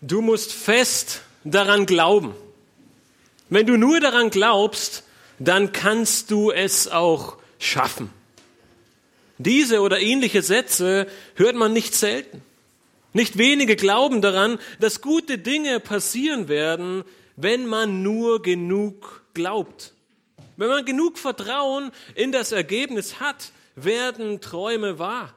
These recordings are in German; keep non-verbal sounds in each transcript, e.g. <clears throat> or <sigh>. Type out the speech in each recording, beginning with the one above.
Du musst fest daran glauben. Wenn du nur daran glaubst, dann kannst du es auch schaffen. Diese oder ähnliche Sätze hört man nicht selten. Nicht wenige glauben daran, dass gute Dinge passieren werden, wenn man nur genug glaubt. Wenn man genug Vertrauen in das Ergebnis hat, werden Träume wahr.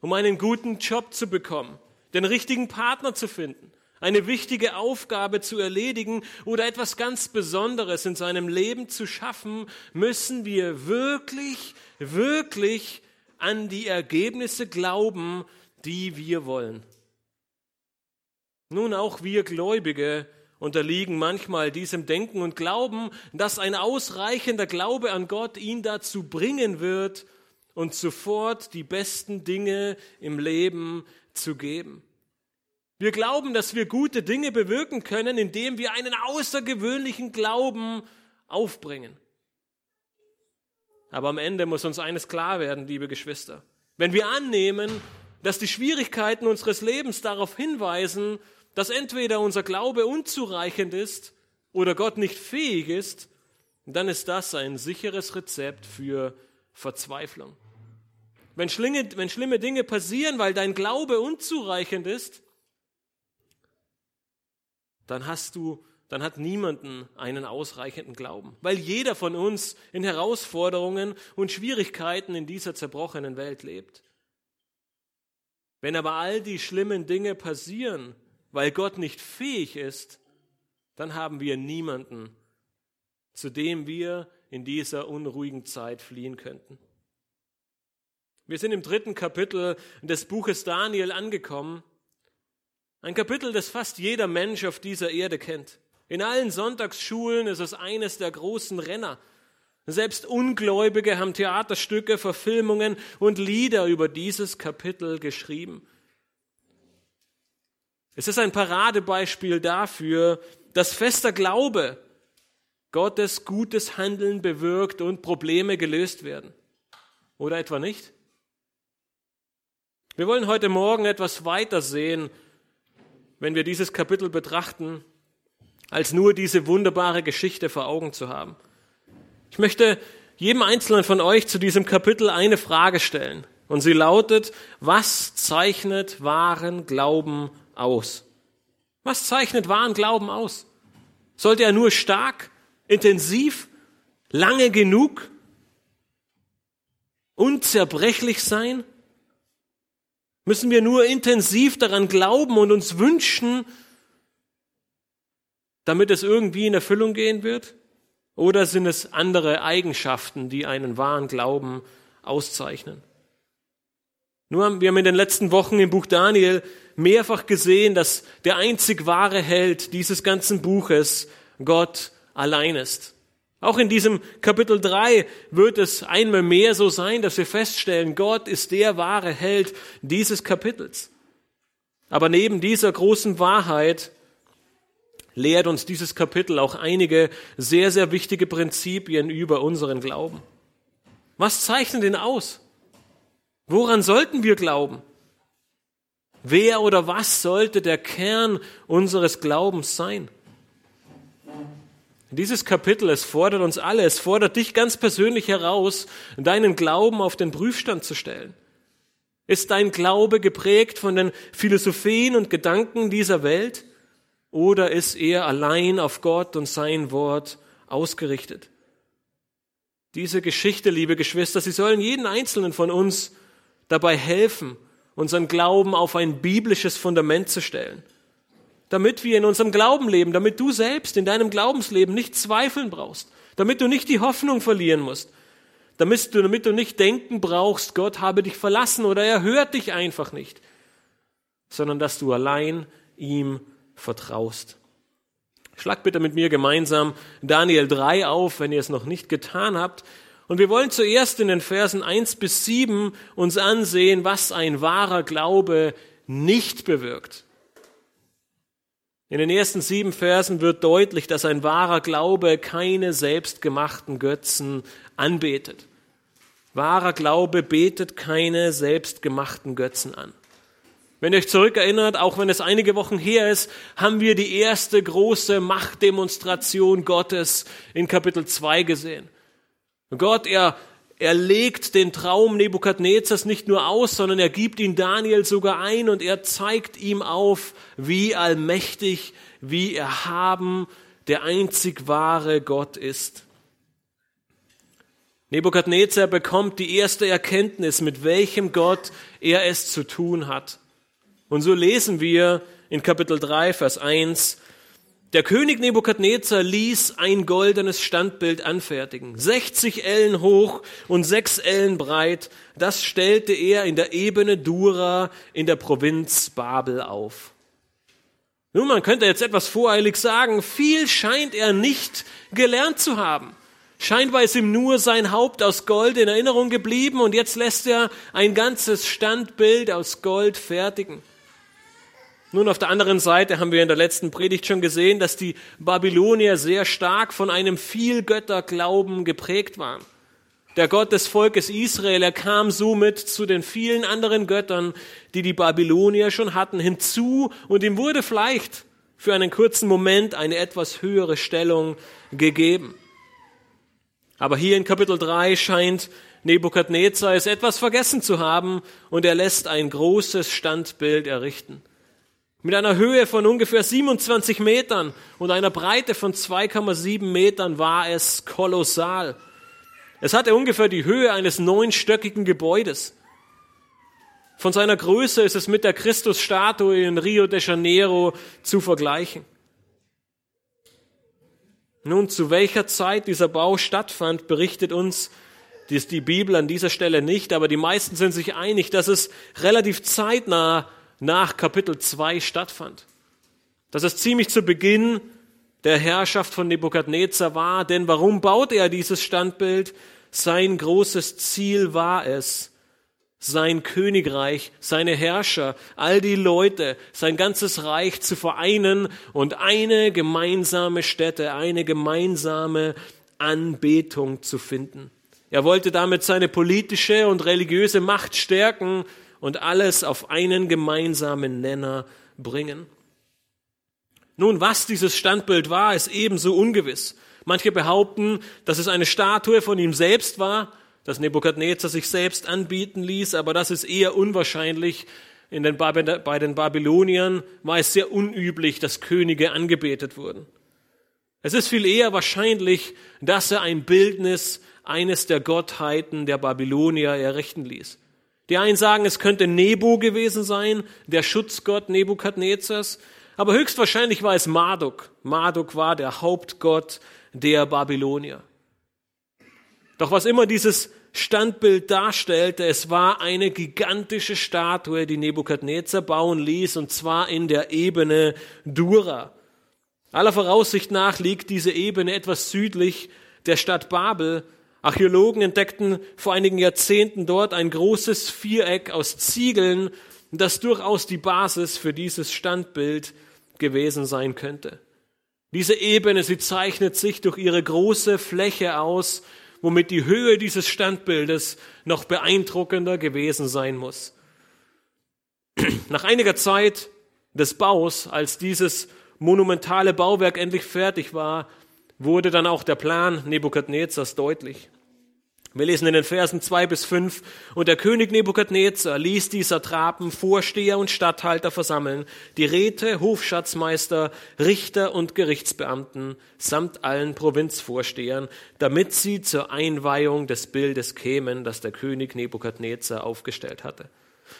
Um einen guten Job zu bekommen, den richtigen Partner zu finden, eine wichtige Aufgabe zu erledigen oder etwas ganz Besonderes in seinem Leben zu schaffen, müssen wir wirklich, wirklich an die Ergebnisse glauben, die wir wollen. Nun, auch wir Gläubige unterliegen manchmal diesem Denken und glauben, dass ein ausreichender Glaube an Gott ihn dazu bringen wird, uns sofort die besten Dinge im Leben zu geben. Wir glauben, dass wir gute Dinge bewirken können, indem wir einen außergewöhnlichen Glauben aufbringen. Aber am Ende muss uns eines klar werden, liebe Geschwister. Wenn wir annehmen, dass die Schwierigkeiten unseres Lebens darauf hinweisen, dass entweder unser Glaube unzureichend ist oder Gott nicht fähig ist, dann ist das ein sicheres Rezept für Verzweiflung. Wenn schlimme, wenn schlimme Dinge passieren, weil dein Glaube unzureichend ist, dann hast du, dann hat niemanden einen ausreichenden Glauben, weil jeder von uns in Herausforderungen und Schwierigkeiten in dieser zerbrochenen Welt lebt. Wenn aber all die schlimmen Dinge passieren, weil Gott nicht fähig ist, dann haben wir niemanden, zu dem wir in dieser unruhigen Zeit fliehen könnten. Wir sind im dritten Kapitel des Buches Daniel angekommen. Ein Kapitel, das fast jeder Mensch auf dieser Erde kennt. In allen Sonntagsschulen ist es eines der großen Renner. Selbst Ungläubige haben Theaterstücke, Verfilmungen und Lieder über dieses Kapitel geschrieben. Es ist ein Paradebeispiel dafür, dass fester Glaube Gottes gutes Handeln bewirkt und Probleme gelöst werden. Oder etwa nicht? Wir wollen heute Morgen etwas weiter sehen, wenn wir dieses Kapitel betrachten, als nur diese wunderbare Geschichte vor Augen zu haben. Ich möchte jedem Einzelnen von euch zu diesem Kapitel eine Frage stellen. Und sie lautet, was zeichnet wahren Glauben aus? Was zeichnet wahren Glauben aus? Sollte er nur stark, intensiv, lange genug, unzerbrechlich sein? Müssen wir nur intensiv daran glauben und uns wünschen, damit es irgendwie in Erfüllung gehen wird? Oder sind es andere Eigenschaften, die einen wahren Glauben auszeichnen? Nur wir haben in den letzten Wochen im Buch Daniel mehrfach gesehen, dass der einzig wahre Held dieses ganzen Buches Gott allein ist. Auch in diesem Kapitel 3 wird es einmal mehr so sein, dass wir feststellen, Gott ist der wahre Held dieses Kapitels. Aber neben dieser großen Wahrheit lehrt uns dieses Kapitel auch einige sehr, sehr wichtige Prinzipien über unseren Glauben. Was zeichnet ihn aus? Woran sollten wir glauben? Wer oder was sollte der Kern unseres Glaubens sein? Dieses Kapitel, es fordert uns alle, es fordert dich ganz persönlich heraus, deinen Glauben auf den Prüfstand zu stellen. Ist dein Glaube geprägt von den Philosophien und Gedanken dieser Welt oder ist er allein auf Gott und sein Wort ausgerichtet? Diese Geschichte, liebe Geschwister, sie sollen jeden einzelnen von uns dabei helfen, unseren Glauben auf ein biblisches Fundament zu stellen. Damit wir in unserem Glauben leben, damit du selbst in deinem Glaubensleben nicht zweifeln brauchst, damit du nicht die Hoffnung verlieren musst, damit du, damit du nicht denken brauchst, Gott habe dich verlassen oder er hört dich einfach nicht, sondern dass du allein ihm vertraust. Schlag bitte mit mir gemeinsam Daniel 3 auf, wenn ihr es noch nicht getan habt. Und wir wollen zuerst in den Versen 1 bis 7 uns ansehen, was ein wahrer Glaube nicht bewirkt. In den ersten sieben Versen wird deutlich, dass ein wahrer Glaube keine selbstgemachten Götzen anbetet. Wahrer Glaube betet keine selbstgemachten Götzen an. Wenn ihr euch zurückerinnert, auch wenn es einige Wochen her ist, haben wir die erste große Machtdemonstration Gottes in Kapitel 2 gesehen. Gott, er, er legt den Traum Nebukadnezars nicht nur aus, sondern er gibt ihn Daniel sogar ein und er zeigt ihm auf, wie allmächtig, wie erhaben der einzig wahre Gott ist. Nebukadnezar bekommt die erste Erkenntnis, mit welchem Gott er es zu tun hat. Und so lesen wir in Kapitel 3, Vers 1, der König Nebukadnezar ließ ein goldenes Standbild anfertigen, 60 Ellen hoch und 6 Ellen breit. Das stellte er in der Ebene Dura in der Provinz Babel auf. Nun, man könnte jetzt etwas voreilig sagen, viel scheint er nicht gelernt zu haben. Scheinbar ist ihm nur sein Haupt aus Gold in Erinnerung geblieben und jetzt lässt er ein ganzes Standbild aus Gold fertigen. Nun, auf der anderen Seite haben wir in der letzten Predigt schon gesehen, dass die Babylonier sehr stark von einem Vielgötterglauben geprägt waren. Der Gott des Volkes Israel, er kam somit zu den vielen anderen Göttern, die die Babylonier schon hatten, hinzu und ihm wurde vielleicht für einen kurzen Moment eine etwas höhere Stellung gegeben. Aber hier in Kapitel 3 scheint Nebukadnezar es etwas vergessen zu haben und er lässt ein großes Standbild errichten. Mit einer Höhe von ungefähr 27 Metern und einer Breite von 2,7 Metern war es kolossal. Es hatte ungefähr die Höhe eines neunstöckigen Gebäudes. Von seiner Größe ist es mit der Christusstatue in Rio de Janeiro zu vergleichen. Nun, zu welcher Zeit dieser Bau stattfand, berichtet uns die Bibel an dieser Stelle nicht, aber die meisten sind sich einig, dass es relativ zeitnah nach Kapitel 2 stattfand. Dass es ziemlich zu Beginn der Herrschaft von Nebukadnezar war, denn warum baute er dieses Standbild? Sein großes Ziel war es, sein Königreich, seine Herrscher, all die Leute, sein ganzes Reich zu vereinen und eine gemeinsame Stätte, eine gemeinsame Anbetung zu finden. Er wollte damit seine politische und religiöse Macht stärken und alles auf einen gemeinsamen Nenner bringen. Nun, was dieses Standbild war, ist ebenso ungewiss. Manche behaupten, dass es eine Statue von ihm selbst war, dass Nebukadnezar sich selbst anbieten ließ, aber das ist eher unwahrscheinlich. In den bei den Babyloniern war es sehr unüblich, dass Könige angebetet wurden. Es ist viel eher wahrscheinlich, dass er ein Bildnis eines der Gottheiten der Babylonier errichten ließ. Die einen sagen, es könnte Nebo gewesen sein, der Schutzgott Nebukadnezars, aber höchstwahrscheinlich war es Marduk. Marduk war der Hauptgott der Babylonier. Doch was immer dieses Standbild darstellte, es war eine gigantische Statue, die Nebukadnezar bauen ließ, und zwar in der Ebene Dura. Aller Voraussicht nach liegt diese Ebene etwas südlich der Stadt Babel. Archäologen entdeckten vor einigen Jahrzehnten dort ein großes Viereck aus Ziegeln, das durchaus die Basis für dieses Standbild gewesen sein könnte. Diese Ebene, sie zeichnet sich durch ihre große Fläche aus womit die Höhe dieses Standbildes noch beeindruckender gewesen sein muss. <clears throat> Nach einiger Zeit des Baus, als dieses monumentale Bauwerk endlich fertig war, wurde dann auch der Plan Nebukadnezars deutlich. Wir lesen in den Versen zwei bis fünf und der König Nebukadnezar ließ die Satrapen, Vorsteher und Statthalter versammeln, die Räte, Hofschatzmeister, Richter und Gerichtsbeamten samt allen Provinzvorstehern, damit sie zur Einweihung des Bildes kämen, das der König Nebukadnezar aufgestellt hatte.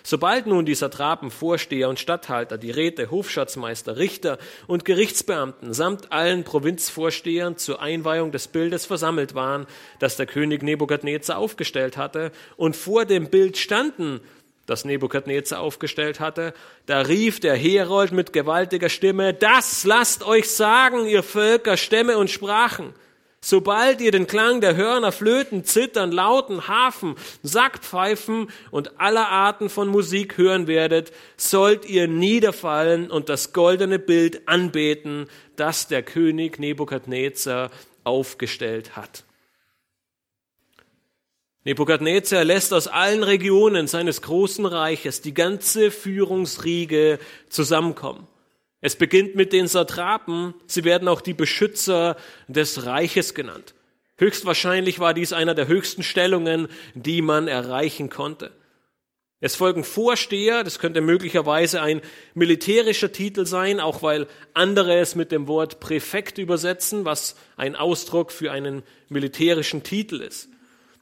Sobald nun die Satrapen, Vorsteher und Statthalter, die Räte, Hofschatzmeister, Richter und Gerichtsbeamten samt allen Provinzvorstehern zur Einweihung des Bildes versammelt waren, das der König Nebukadnezar aufgestellt hatte, und vor dem Bild standen, das Nebukadnezar aufgestellt hatte, da rief der Herold mit gewaltiger Stimme, das lasst euch sagen, ihr Völker, Stämme und Sprachen. Sobald ihr den Klang der Hörner, Flöten, Zittern, Lauten, Hafen, Sackpfeifen und aller Arten von Musik hören werdet, sollt ihr niederfallen und das goldene Bild anbeten, das der König Nebukadnezar aufgestellt hat. Nebukadnezar lässt aus allen Regionen seines großen Reiches die ganze Führungsriege zusammenkommen. Es beginnt mit den Satrapen, sie werden auch die Beschützer des Reiches genannt. Höchstwahrscheinlich war dies einer der höchsten Stellungen, die man erreichen konnte. Es folgen Vorsteher, das könnte möglicherweise ein militärischer Titel sein, auch weil andere es mit dem Wort Präfekt übersetzen, was ein Ausdruck für einen militärischen Titel ist.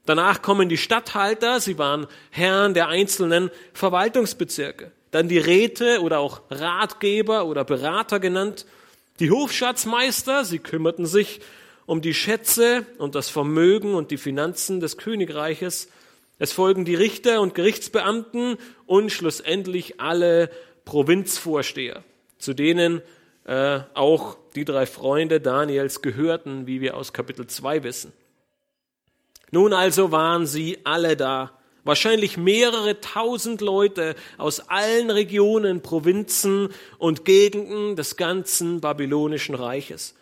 Danach kommen die Statthalter, sie waren Herren der einzelnen Verwaltungsbezirke. Dann die Räte oder auch Ratgeber oder Berater genannt. Die Hofschatzmeister, sie kümmerten sich um die Schätze und das Vermögen und die Finanzen des Königreiches. Es folgen die Richter und Gerichtsbeamten und schlussendlich alle Provinzvorsteher, zu denen äh, auch die drei Freunde Daniels gehörten, wie wir aus Kapitel 2 wissen. Nun also waren sie alle da, wahrscheinlich mehrere tausend Leute aus allen Regionen, Provinzen und Gegenden des ganzen babylonischen Reiches.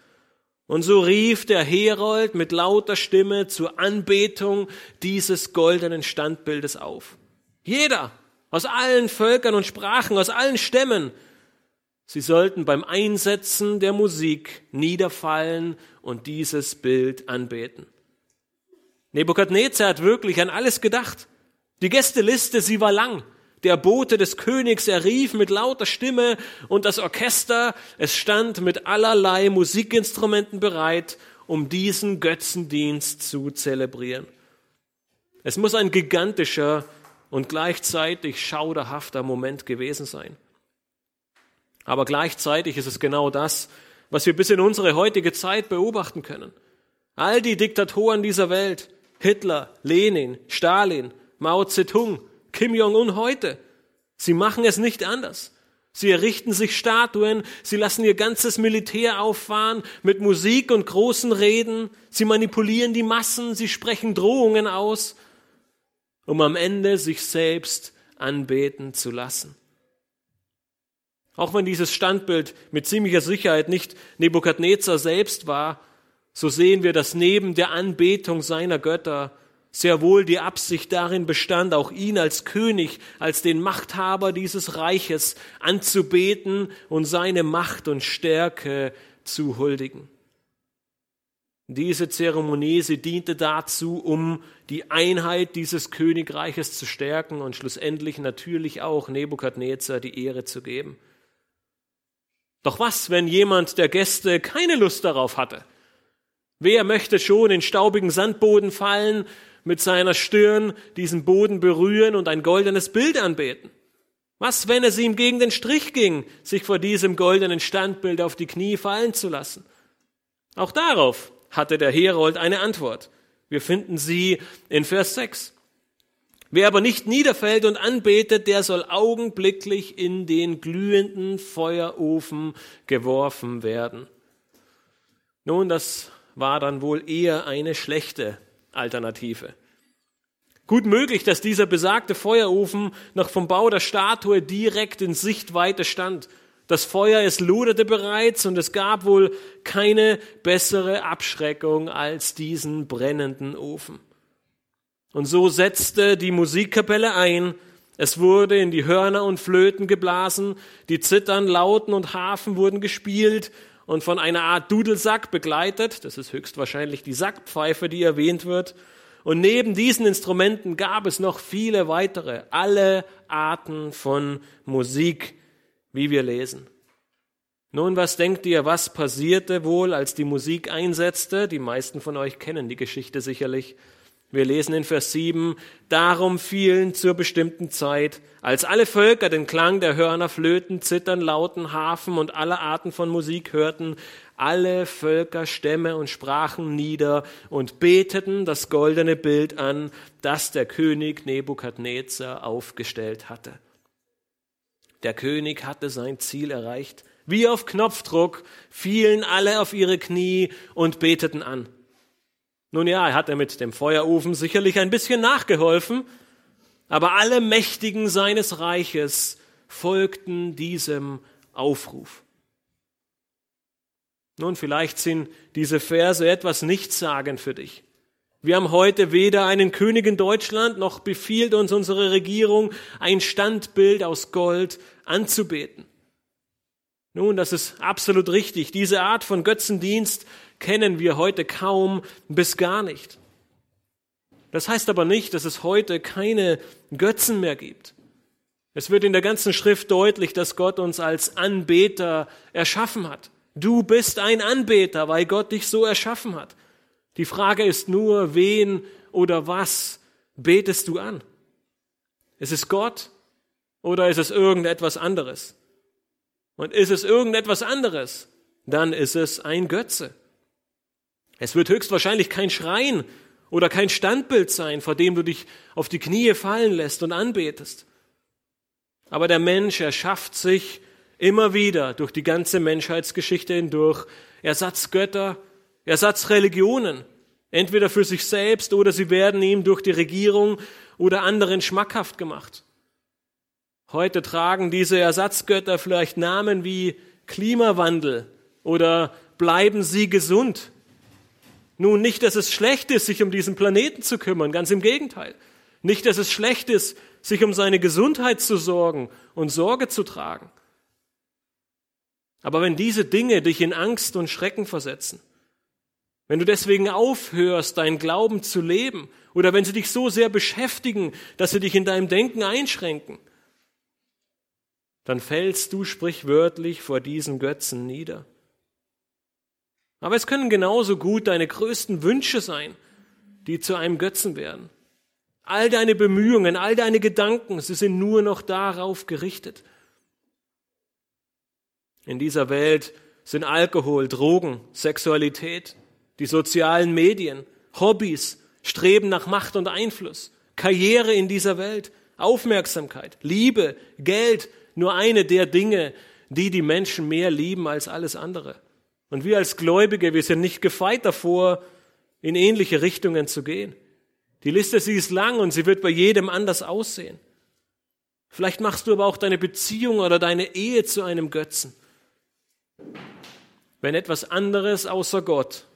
Und so rief der Herold mit lauter Stimme zur Anbetung dieses goldenen Standbildes auf. Jeder aus allen Völkern und Sprachen, aus allen Stämmen, sie sollten beim Einsetzen der Musik niederfallen und dieses Bild anbeten. Nebukadnezar hat wirklich an alles gedacht. Die Gästeliste, sie war lang. Der Bote des Königs, er rief mit lauter Stimme und das Orchester, es stand mit allerlei Musikinstrumenten bereit, um diesen Götzendienst zu zelebrieren. Es muss ein gigantischer und gleichzeitig schauderhafter Moment gewesen sein. Aber gleichzeitig ist es genau das, was wir bis in unsere heutige Zeit beobachten können. All die Diktatoren dieser Welt, Hitler, Lenin, Stalin, Mao Zedong, Kim Jong-un heute, sie machen es nicht anders. Sie errichten sich Statuen, sie lassen ihr ganzes Militär auffahren mit Musik und großen Reden, sie manipulieren die Massen, sie sprechen Drohungen aus, um am Ende sich selbst anbeten zu lassen. Auch wenn dieses Standbild mit ziemlicher Sicherheit nicht Nebukadnezar selbst war, so sehen wir, dass neben der Anbetung seiner Götter sehr wohl die Absicht darin bestand, auch ihn als König, als den Machthaber dieses Reiches anzubeten und seine Macht und Stärke zu huldigen. Diese Zeremonie, sie diente dazu, um die Einheit dieses Königreiches zu stärken und schlussendlich natürlich auch Nebukadnezar die Ehre zu geben. Doch was, wenn jemand der Gäste keine Lust darauf hatte? Wer möchte schon in staubigen Sandboden fallen, mit seiner Stirn diesen Boden berühren und ein goldenes Bild anbeten? Was, wenn es ihm gegen den Strich ging, sich vor diesem goldenen Standbild auf die Knie fallen zu lassen? Auch darauf hatte der Herold eine Antwort. Wir finden sie in Vers 6. Wer aber nicht niederfällt und anbetet, der soll augenblicklich in den glühenden Feuerofen geworfen werden. Nun, das war dann wohl eher eine schlechte Alternative. Gut möglich, dass dieser besagte Feuerofen noch vom Bau der Statue direkt in Sichtweite stand. Das Feuer, es loderte bereits und es gab wohl keine bessere Abschreckung als diesen brennenden Ofen. Und so setzte die Musikkapelle ein, es wurde in die Hörner und Flöten geblasen, die Zittern, Lauten und Harfen wurden gespielt und von einer Art Dudelsack begleitet. Das ist höchstwahrscheinlich die Sackpfeife, die erwähnt wird. Und neben diesen Instrumenten gab es noch viele weitere, alle Arten von Musik, wie wir lesen. Nun, was denkt ihr, was passierte wohl, als die Musik einsetzte? Die meisten von euch kennen die Geschichte sicherlich. Wir lesen in Vers 7, darum fielen zur bestimmten Zeit, als alle Völker den Klang der Hörner, Flöten, Zittern, Lauten, Hafen und alle Arten von Musik hörten, alle Völker, Stämme und Sprachen nieder und beteten das goldene Bild an, das der König Nebukadnezar aufgestellt hatte. Der König hatte sein Ziel erreicht. Wie auf Knopfdruck fielen alle auf ihre Knie und beteten an. Nun ja, er hatte mit dem Feuerofen sicherlich ein bisschen nachgeholfen, aber alle Mächtigen seines Reiches folgten diesem Aufruf. Nun, vielleicht sind diese Verse etwas nichtssagend für dich. Wir haben heute weder einen König in Deutschland, noch befiehlt uns unsere Regierung, ein Standbild aus Gold anzubeten. Nun, das ist absolut richtig. Diese Art von Götzendienst kennen wir heute kaum bis gar nicht. Das heißt aber nicht, dass es heute keine Götzen mehr gibt. Es wird in der ganzen Schrift deutlich, dass Gott uns als Anbeter erschaffen hat. Du bist ein Anbeter, weil Gott dich so erschaffen hat. Die Frage ist nur, wen oder was betest du an? Ist es Gott oder ist es irgendetwas anderes? Und ist es irgendetwas anderes, dann ist es ein Götze. Es wird höchstwahrscheinlich kein Schrein oder kein Standbild sein, vor dem du dich auf die Knie fallen lässt und anbetest. Aber der Mensch erschafft sich immer wieder durch die ganze Menschheitsgeschichte hindurch Ersatzgötter, Ersatzreligionen, entweder für sich selbst oder sie werden ihm durch die Regierung oder anderen schmackhaft gemacht. Heute tragen diese Ersatzgötter vielleicht Namen wie Klimawandel oder bleiben sie gesund. Nun, nicht, dass es schlecht ist, sich um diesen Planeten zu kümmern, ganz im Gegenteil. Nicht, dass es schlecht ist, sich um seine Gesundheit zu sorgen und Sorge zu tragen. Aber wenn diese Dinge dich in Angst und Schrecken versetzen, wenn du deswegen aufhörst, deinen Glauben zu leben, oder wenn sie dich so sehr beschäftigen, dass sie dich in deinem Denken einschränken, dann fällst du sprichwörtlich vor diesen Götzen nieder. Aber es können genauso gut deine größten Wünsche sein, die zu einem Götzen werden. All deine Bemühungen, all deine Gedanken, sie sind nur noch darauf gerichtet. In dieser Welt sind Alkohol, Drogen, Sexualität, die sozialen Medien, Hobbys, Streben nach Macht und Einfluss, Karriere in dieser Welt, Aufmerksamkeit, Liebe, Geld, nur eine der Dinge, die die Menschen mehr lieben als alles andere. Und wir als Gläubige, wir sind nicht gefeit davor, in ähnliche Richtungen zu gehen. Die Liste, sie ist lang und sie wird bei jedem anders aussehen. Vielleicht machst du aber auch deine Beziehung oder deine Ehe zu einem Götzen. Wenn etwas anderes außer Gott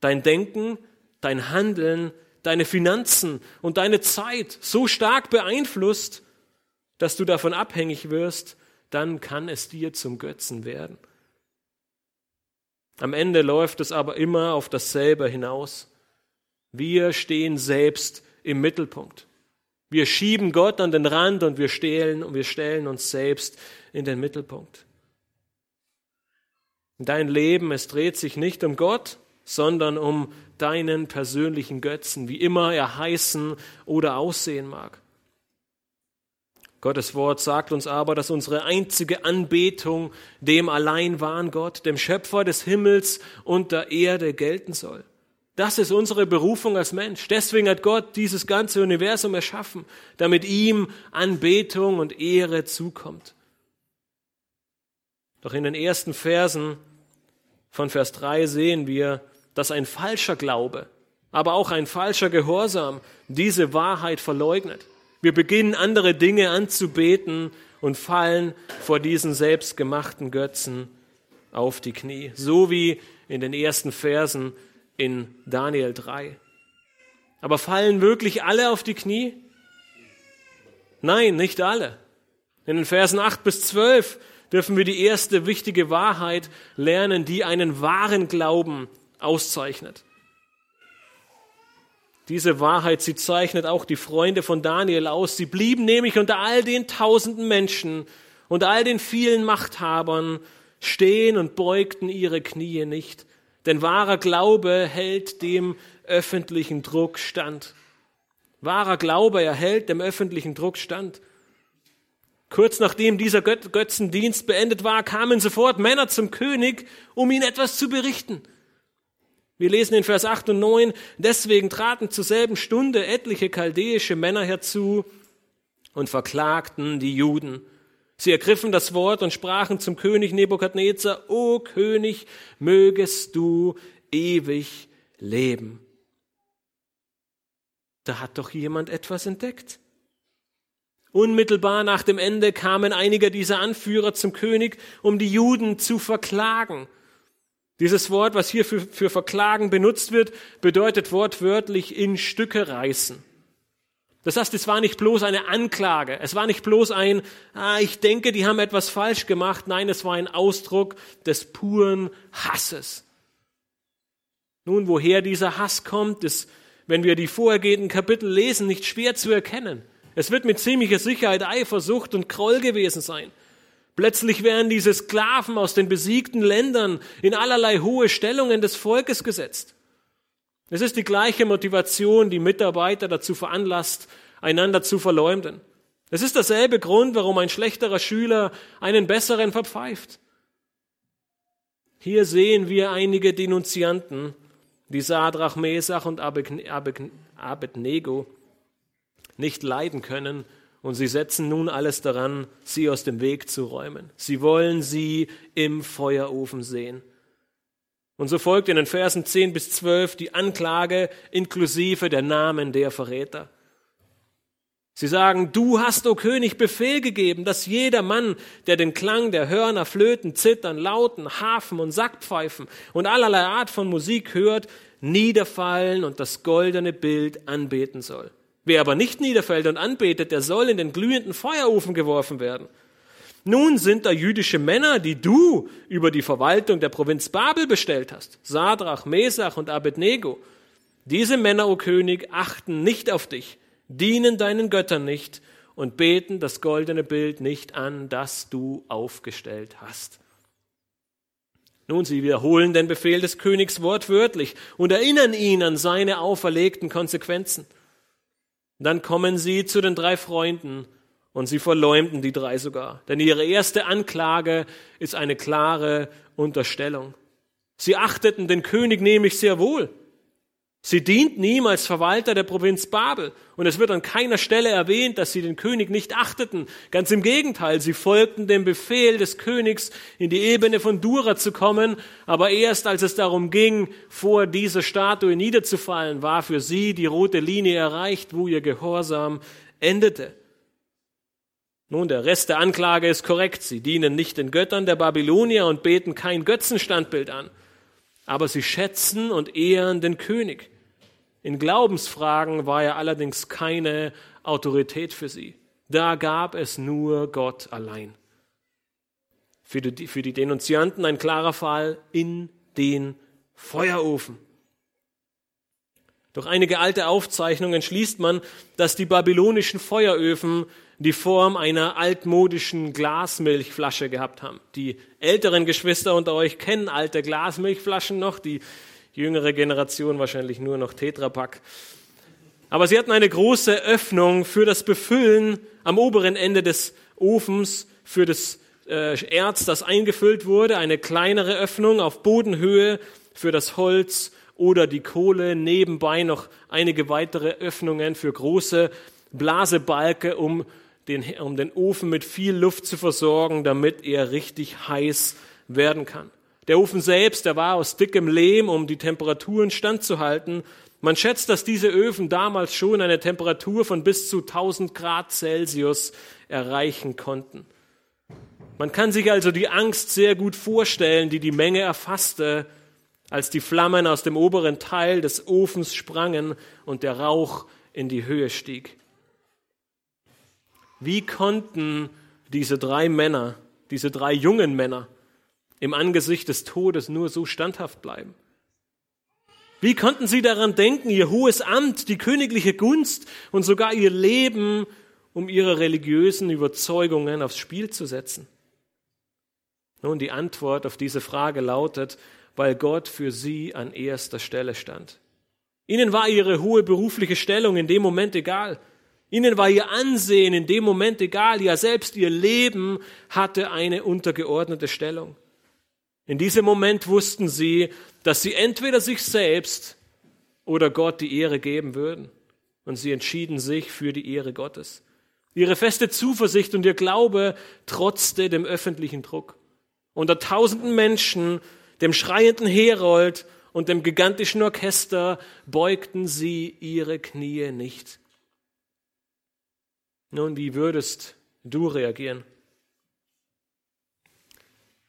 dein Denken, dein Handeln, deine Finanzen und deine Zeit so stark beeinflusst, dass du davon abhängig wirst, dann kann es dir zum Götzen werden. Am Ende läuft es aber immer auf dasselbe hinaus. Wir stehen selbst im Mittelpunkt. Wir schieben Gott an den Rand und wir stehlen und wir stellen uns selbst in den Mittelpunkt. Dein Leben, es dreht sich nicht um Gott, sondern um deinen persönlichen Götzen, wie immer er heißen oder aussehen mag. Gottes Wort sagt uns aber, dass unsere einzige Anbetung dem allein wahren Gott, dem Schöpfer des Himmels und der Erde gelten soll. Das ist unsere Berufung als Mensch. Deswegen hat Gott dieses ganze Universum erschaffen, damit ihm Anbetung und Ehre zukommt. Doch in den ersten Versen von Vers 3 sehen wir, dass ein falscher Glaube, aber auch ein falscher Gehorsam diese Wahrheit verleugnet. Wir beginnen andere Dinge anzubeten und fallen vor diesen selbstgemachten Götzen auf die Knie, so wie in den ersten Versen in Daniel 3. Aber fallen wirklich alle auf die Knie? Nein, nicht alle. In den Versen 8 bis 12 dürfen wir die erste wichtige Wahrheit lernen, die einen wahren Glauben auszeichnet. Diese Wahrheit, sie zeichnet auch die Freunde von Daniel aus. Sie blieben nämlich unter all den tausenden Menschen und all den vielen Machthabern stehen und beugten ihre Knie nicht. Denn wahrer Glaube hält dem öffentlichen Druck stand. Wahrer Glaube erhält dem öffentlichen Druck stand. Kurz nachdem dieser Götzendienst beendet war, kamen sofort Männer zum König, um ihn etwas zu berichten. Wir lesen in Vers 8 und 9, deswegen traten zur selben Stunde etliche chaldäische Männer herzu und verklagten die Juden. Sie ergriffen das Wort und sprachen zum König Nebukadnezar, O König, mögest du ewig leben. Da hat doch jemand etwas entdeckt. Unmittelbar nach dem Ende kamen einige dieser Anführer zum König, um die Juden zu verklagen. Dieses Wort, was hier für, für Verklagen benutzt wird, bedeutet wortwörtlich in Stücke reißen. Das heißt, es war nicht bloß eine Anklage, es war nicht bloß ein, ah, ich denke, die haben etwas falsch gemacht, nein, es war ein Ausdruck des puren Hasses. Nun, woher dieser Hass kommt, ist, wenn wir die vorhergehenden Kapitel lesen, nicht schwer zu erkennen. Es wird mit ziemlicher Sicherheit Eifersucht und Groll gewesen sein. Plötzlich werden diese Sklaven aus den besiegten Ländern in allerlei hohe Stellungen des Volkes gesetzt. Es ist die gleiche Motivation, die Mitarbeiter dazu veranlasst, einander zu verleumden. Es ist derselbe Grund, warum ein schlechterer Schüler einen besseren verpfeift. Hier sehen wir einige Denunzianten, die Sadrach, Mesach und Abednego nicht leiden können und sie setzen nun alles daran, sie aus dem Weg zu räumen. Sie wollen sie im Feuerofen sehen. Und so folgt in den Versen 10 bis 12 die Anklage inklusive der Namen der Verräter. Sie sagen, du hast, o König, Befehl gegeben, dass jeder Mann, der den Klang der Hörner, Flöten, Zittern, Lauten, Hafen und Sackpfeifen und allerlei Art von Musik hört, niederfallen und das goldene Bild anbeten soll. Wer aber nicht niederfällt und anbetet, der soll in den glühenden Feuerofen geworfen werden. Nun sind da jüdische Männer, die du über die Verwaltung der Provinz Babel bestellt hast. Sadrach, Mesach und Abednego. Diese Männer, o oh König, achten nicht auf dich, dienen deinen Göttern nicht und beten das goldene Bild nicht an, das du aufgestellt hast. Nun, sie wiederholen den Befehl des Königs wortwörtlich und erinnern ihn an seine auferlegten Konsequenzen. Dann kommen sie zu den drei Freunden und sie verleumden die drei sogar. Denn ihre erste Anklage ist eine klare Unterstellung. Sie achteten den König nämlich sehr wohl. Sie dienten ihm als Verwalter der Provinz Babel. Und es wird an keiner Stelle erwähnt, dass sie den König nicht achteten. Ganz im Gegenteil, sie folgten dem Befehl des Königs, in die Ebene von Dura zu kommen. Aber erst als es darum ging, vor dieser Statue niederzufallen, war für sie die rote Linie erreicht, wo ihr Gehorsam endete. Nun, der Rest der Anklage ist korrekt. Sie dienen nicht den Göttern der Babylonier und beten kein Götzenstandbild an. Aber sie schätzen und ehren den König. In Glaubensfragen war er allerdings keine Autorität für sie. Da gab es nur Gott allein. Für die, für die Denunzianten ein klarer Fall in den Feuerofen. Durch einige alte Aufzeichnungen schließt man, dass die babylonischen Feueröfen die Form einer altmodischen Glasmilchflasche gehabt haben. Die älteren Geschwister unter euch kennen alte Glasmilchflaschen noch, die jüngere Generation wahrscheinlich nur noch Tetrapack. Aber sie hatten eine große Öffnung für das Befüllen am oberen Ende des Ofens für das äh, Erz, das eingefüllt wurde, eine kleinere Öffnung auf Bodenhöhe für das Holz oder die Kohle, nebenbei noch einige weitere Öffnungen für große Blasebalke, um den, um den Ofen mit viel Luft zu versorgen, damit er richtig heiß werden kann. Der Ofen selbst, der war aus dickem Lehm, um die Temperaturen standzuhalten. Man schätzt, dass diese Öfen damals schon eine Temperatur von bis zu 1000 Grad Celsius erreichen konnten. Man kann sich also die Angst sehr gut vorstellen, die die Menge erfasste, als die Flammen aus dem oberen Teil des Ofens sprangen und der Rauch in die Höhe stieg. Wie konnten diese drei Männer, diese drei jungen Männer, im Angesicht des Todes nur so standhaft bleiben? Wie konnten sie daran denken, ihr hohes Amt, die königliche Gunst und sogar ihr Leben, um ihre religiösen Überzeugungen aufs Spiel zu setzen? Nun, die Antwort auf diese Frage lautet, weil Gott für sie an erster Stelle stand. Ihnen war ihre hohe berufliche Stellung in dem Moment egal. Ihnen war ihr Ansehen in dem Moment egal. Ja, selbst ihr Leben hatte eine untergeordnete Stellung. In diesem Moment wussten sie, dass sie entweder sich selbst oder Gott die Ehre geben würden. Und sie entschieden sich für die Ehre Gottes. Ihre feste Zuversicht und ihr Glaube trotzte dem öffentlichen Druck. Unter tausenden Menschen, dem schreienden Herold und dem gigantischen Orchester beugten sie ihre Knie nicht. Nun, wie würdest du reagieren?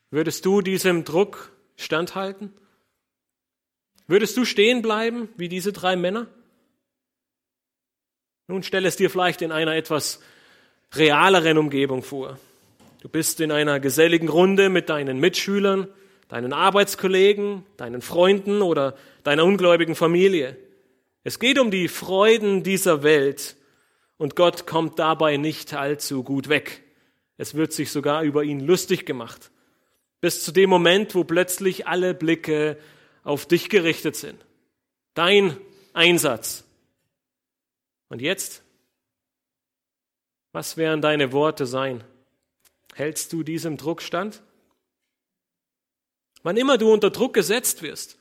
Würdest du diesem Druck standhalten? Würdest du stehen bleiben wie diese drei Männer? Nun stell es dir vielleicht in einer etwas realeren Umgebung vor. Du bist in einer geselligen Runde mit deinen Mitschülern, deinen Arbeitskollegen, deinen Freunden oder deiner ungläubigen Familie. Es geht um die Freuden dieser Welt und Gott kommt dabei nicht allzu gut weg. Es wird sich sogar über ihn lustig gemacht. Bis zu dem Moment, wo plötzlich alle Blicke auf dich gerichtet sind. Dein Einsatz. Und jetzt? Was werden deine Worte sein? Hältst du diesem Druck stand? Wann immer du unter Druck gesetzt wirst,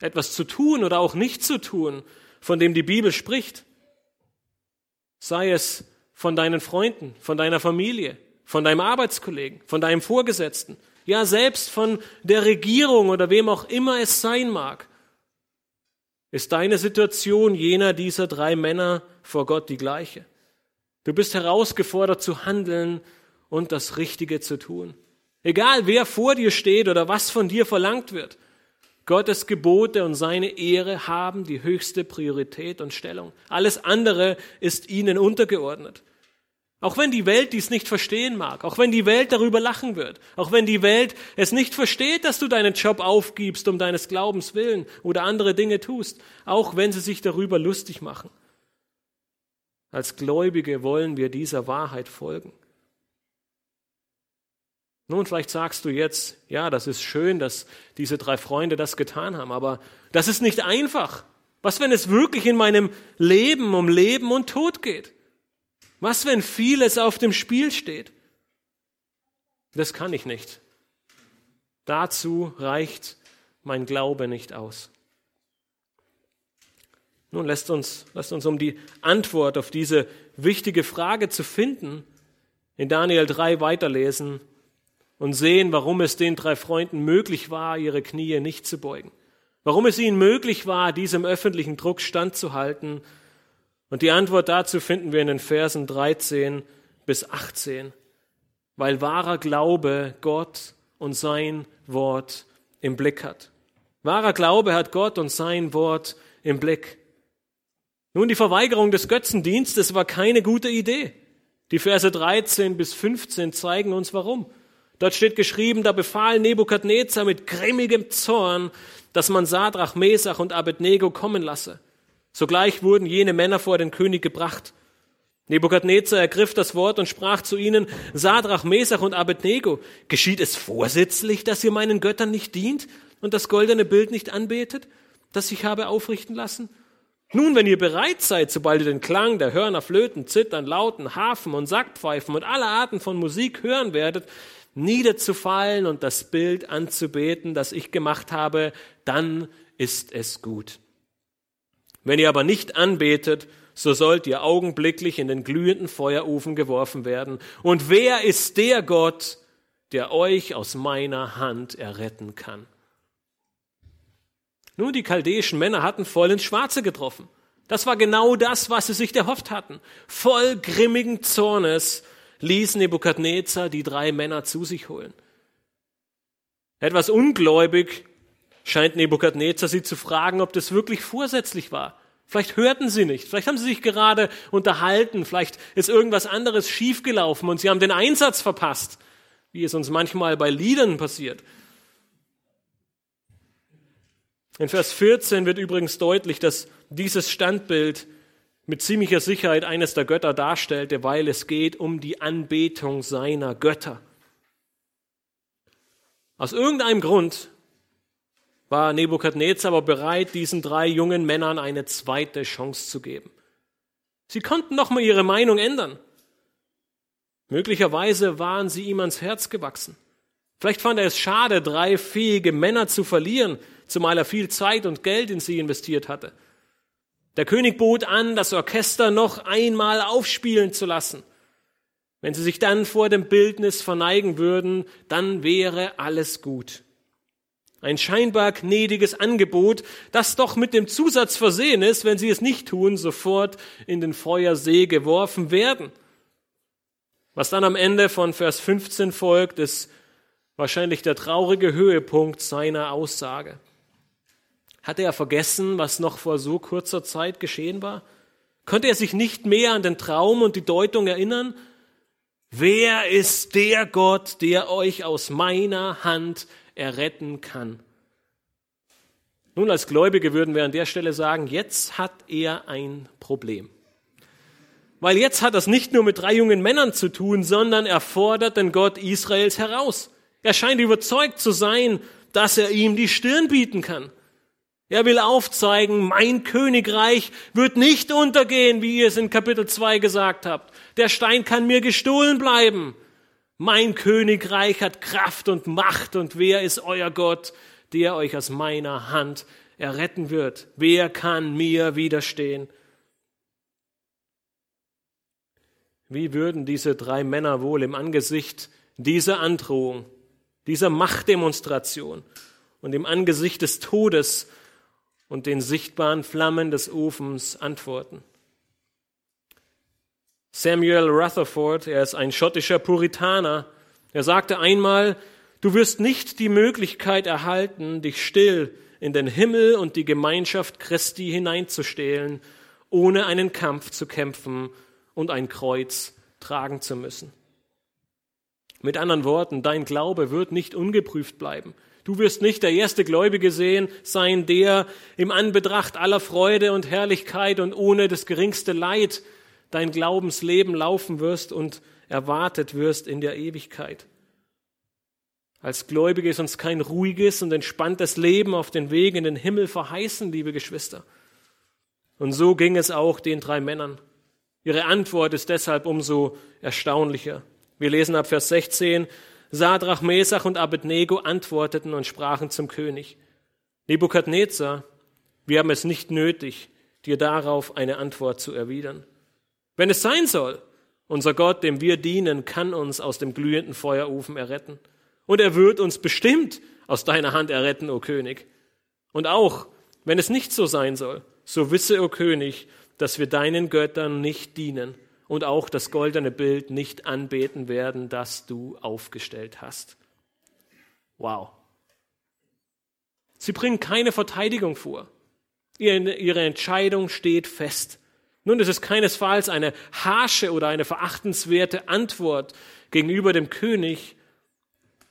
etwas zu tun oder auch nicht zu tun, von dem die Bibel spricht, sei es von deinen Freunden, von deiner Familie, von deinem Arbeitskollegen, von deinem Vorgesetzten, ja selbst von der Regierung oder wem auch immer es sein mag, ist deine Situation jener dieser drei Männer vor Gott die gleiche. Du bist herausgefordert zu handeln und das Richtige zu tun. Egal wer vor dir steht oder was von dir verlangt wird. Gottes Gebote und seine Ehre haben die höchste Priorität und Stellung. Alles andere ist ihnen untergeordnet. Auch wenn die Welt dies nicht verstehen mag, auch wenn die Welt darüber lachen wird, auch wenn die Welt es nicht versteht, dass du deinen Job aufgibst um deines Glaubens willen oder andere Dinge tust, auch wenn sie sich darüber lustig machen. Als Gläubige wollen wir dieser Wahrheit folgen. Nun, vielleicht sagst du jetzt, ja, das ist schön, dass diese drei Freunde das getan haben, aber das ist nicht einfach. Was, wenn es wirklich in meinem Leben um Leben und Tod geht? Was, wenn vieles auf dem Spiel steht? Das kann ich nicht. Dazu reicht mein Glaube nicht aus. Nun lasst uns, lasst uns, um die Antwort auf diese wichtige Frage zu finden, in Daniel 3 weiterlesen und sehen, warum es den drei Freunden möglich war, ihre Knie nicht zu beugen. Warum es ihnen möglich war, diesem öffentlichen Druck standzuhalten. Und die Antwort dazu finden wir in den Versen 13 bis 18. Weil wahrer Glaube Gott und sein Wort im Blick hat. Wahrer Glaube hat Gott und sein Wort im Blick. Nun, die Verweigerung des Götzendienstes war keine gute Idee. Die Verse 13 bis 15 zeigen uns warum. Dort steht geschrieben, da befahl Nebukadnezar mit grimmigem Zorn, dass man Sadrach, Mesach und Abednego kommen lasse. Sogleich wurden jene Männer vor den König gebracht. Nebukadnezar ergriff das Wort und sprach zu ihnen, Sadrach, Mesach und Abednego, geschieht es vorsätzlich, dass ihr meinen Göttern nicht dient und das goldene Bild nicht anbetet, das ich habe aufrichten lassen? Nun, wenn ihr bereit seid, sobald ihr den Klang der Hörner, Flöten, Zittern, Lauten, Hafen und Sackpfeifen und alle Arten von Musik hören werdet, niederzufallen und das Bild anzubeten, das ich gemacht habe, dann ist es gut. Wenn ihr aber nicht anbetet, so sollt ihr augenblicklich in den glühenden Feuerofen geworfen werden. Und wer ist der Gott, der euch aus meiner Hand erretten kann? Nun, die chaldäischen Männer hatten voll ins Schwarze getroffen. Das war genau das, was sie sich erhofft hatten. Voll grimmigen Zornes ließ Nebukadnezar die drei Männer zu sich holen. Etwas ungläubig scheint Nebukadnezar sie zu fragen, ob das wirklich vorsätzlich war. Vielleicht hörten sie nicht, vielleicht haben sie sich gerade unterhalten, vielleicht ist irgendwas anderes schiefgelaufen und sie haben den Einsatz verpasst, wie es uns manchmal bei Liedern passiert. In Vers 14 wird übrigens deutlich, dass dieses Standbild mit ziemlicher Sicherheit eines der Götter darstellte, weil es geht um die Anbetung seiner Götter. Aus irgendeinem Grund war Nebukadnezar aber bereit, diesen drei jungen Männern eine zweite Chance zu geben. Sie konnten noch mal ihre Meinung ändern. Möglicherweise waren sie ihm ans Herz gewachsen. Vielleicht fand er es schade, drei fähige Männer zu verlieren, zumal er viel Zeit und Geld in sie investiert hatte. Der König bot an, das Orchester noch einmal aufspielen zu lassen. Wenn sie sich dann vor dem Bildnis verneigen würden, dann wäre alles gut. Ein scheinbar gnädiges Angebot, das doch mit dem Zusatz versehen ist, wenn sie es nicht tun, sofort in den Feuersee geworfen werden. Was dann am Ende von Vers 15 folgt, ist Wahrscheinlich der traurige Höhepunkt seiner Aussage. Hatte er vergessen, was noch vor so kurzer Zeit geschehen war? Konnte er sich nicht mehr an den Traum und die Deutung erinnern? Wer ist der Gott, der euch aus meiner Hand erretten kann? Nun, als Gläubige würden wir an der Stelle sagen, jetzt hat er ein Problem. Weil jetzt hat das nicht nur mit drei jungen Männern zu tun, sondern er fordert den Gott Israels heraus. Er scheint überzeugt zu sein, dass er ihm die Stirn bieten kann. Er will aufzeigen, mein Königreich wird nicht untergehen, wie ihr es in Kapitel 2 gesagt habt. Der Stein kann mir gestohlen bleiben. Mein Königreich hat Kraft und Macht und wer ist euer Gott, der euch aus meiner Hand erretten wird? Wer kann mir widerstehen? Wie würden diese drei Männer wohl im Angesicht dieser Androhung dieser Machtdemonstration und im Angesicht des Todes und den sichtbaren Flammen des Ofens antworten. Samuel Rutherford, er ist ein schottischer Puritaner, er sagte einmal, du wirst nicht die Möglichkeit erhalten, dich still in den Himmel und die Gemeinschaft Christi hineinzustehlen, ohne einen Kampf zu kämpfen und ein Kreuz tragen zu müssen. Mit anderen Worten, dein Glaube wird nicht ungeprüft bleiben. Du wirst nicht der erste Gläubige sehen, sein, der im Anbetracht aller Freude und Herrlichkeit und ohne das geringste Leid dein Glaubensleben laufen wirst und erwartet wirst in der Ewigkeit. Als Gläubige ist uns kein ruhiges und entspanntes Leben auf den Weg in den Himmel verheißen, liebe Geschwister. Und so ging es auch den drei Männern. Ihre Antwort ist deshalb umso erstaunlicher. Wir lesen ab Vers 16, Sadrach, Mesach und Abednego antworteten und sprachen zum König, Nebukadnezar, wir haben es nicht nötig, dir darauf eine Antwort zu erwidern. Wenn es sein soll, unser Gott, dem wir dienen, kann uns aus dem glühenden Feuerofen erretten. Und er wird uns bestimmt aus deiner Hand erretten, o König. Und auch, wenn es nicht so sein soll, so wisse, o König, dass wir deinen Göttern nicht dienen und auch das goldene Bild nicht anbeten werden, das du aufgestellt hast. Wow. Sie bringen keine Verteidigung vor. Ihre Entscheidung steht fest. Nun, es ist keinesfalls eine harsche oder eine verachtenswerte Antwort gegenüber dem König.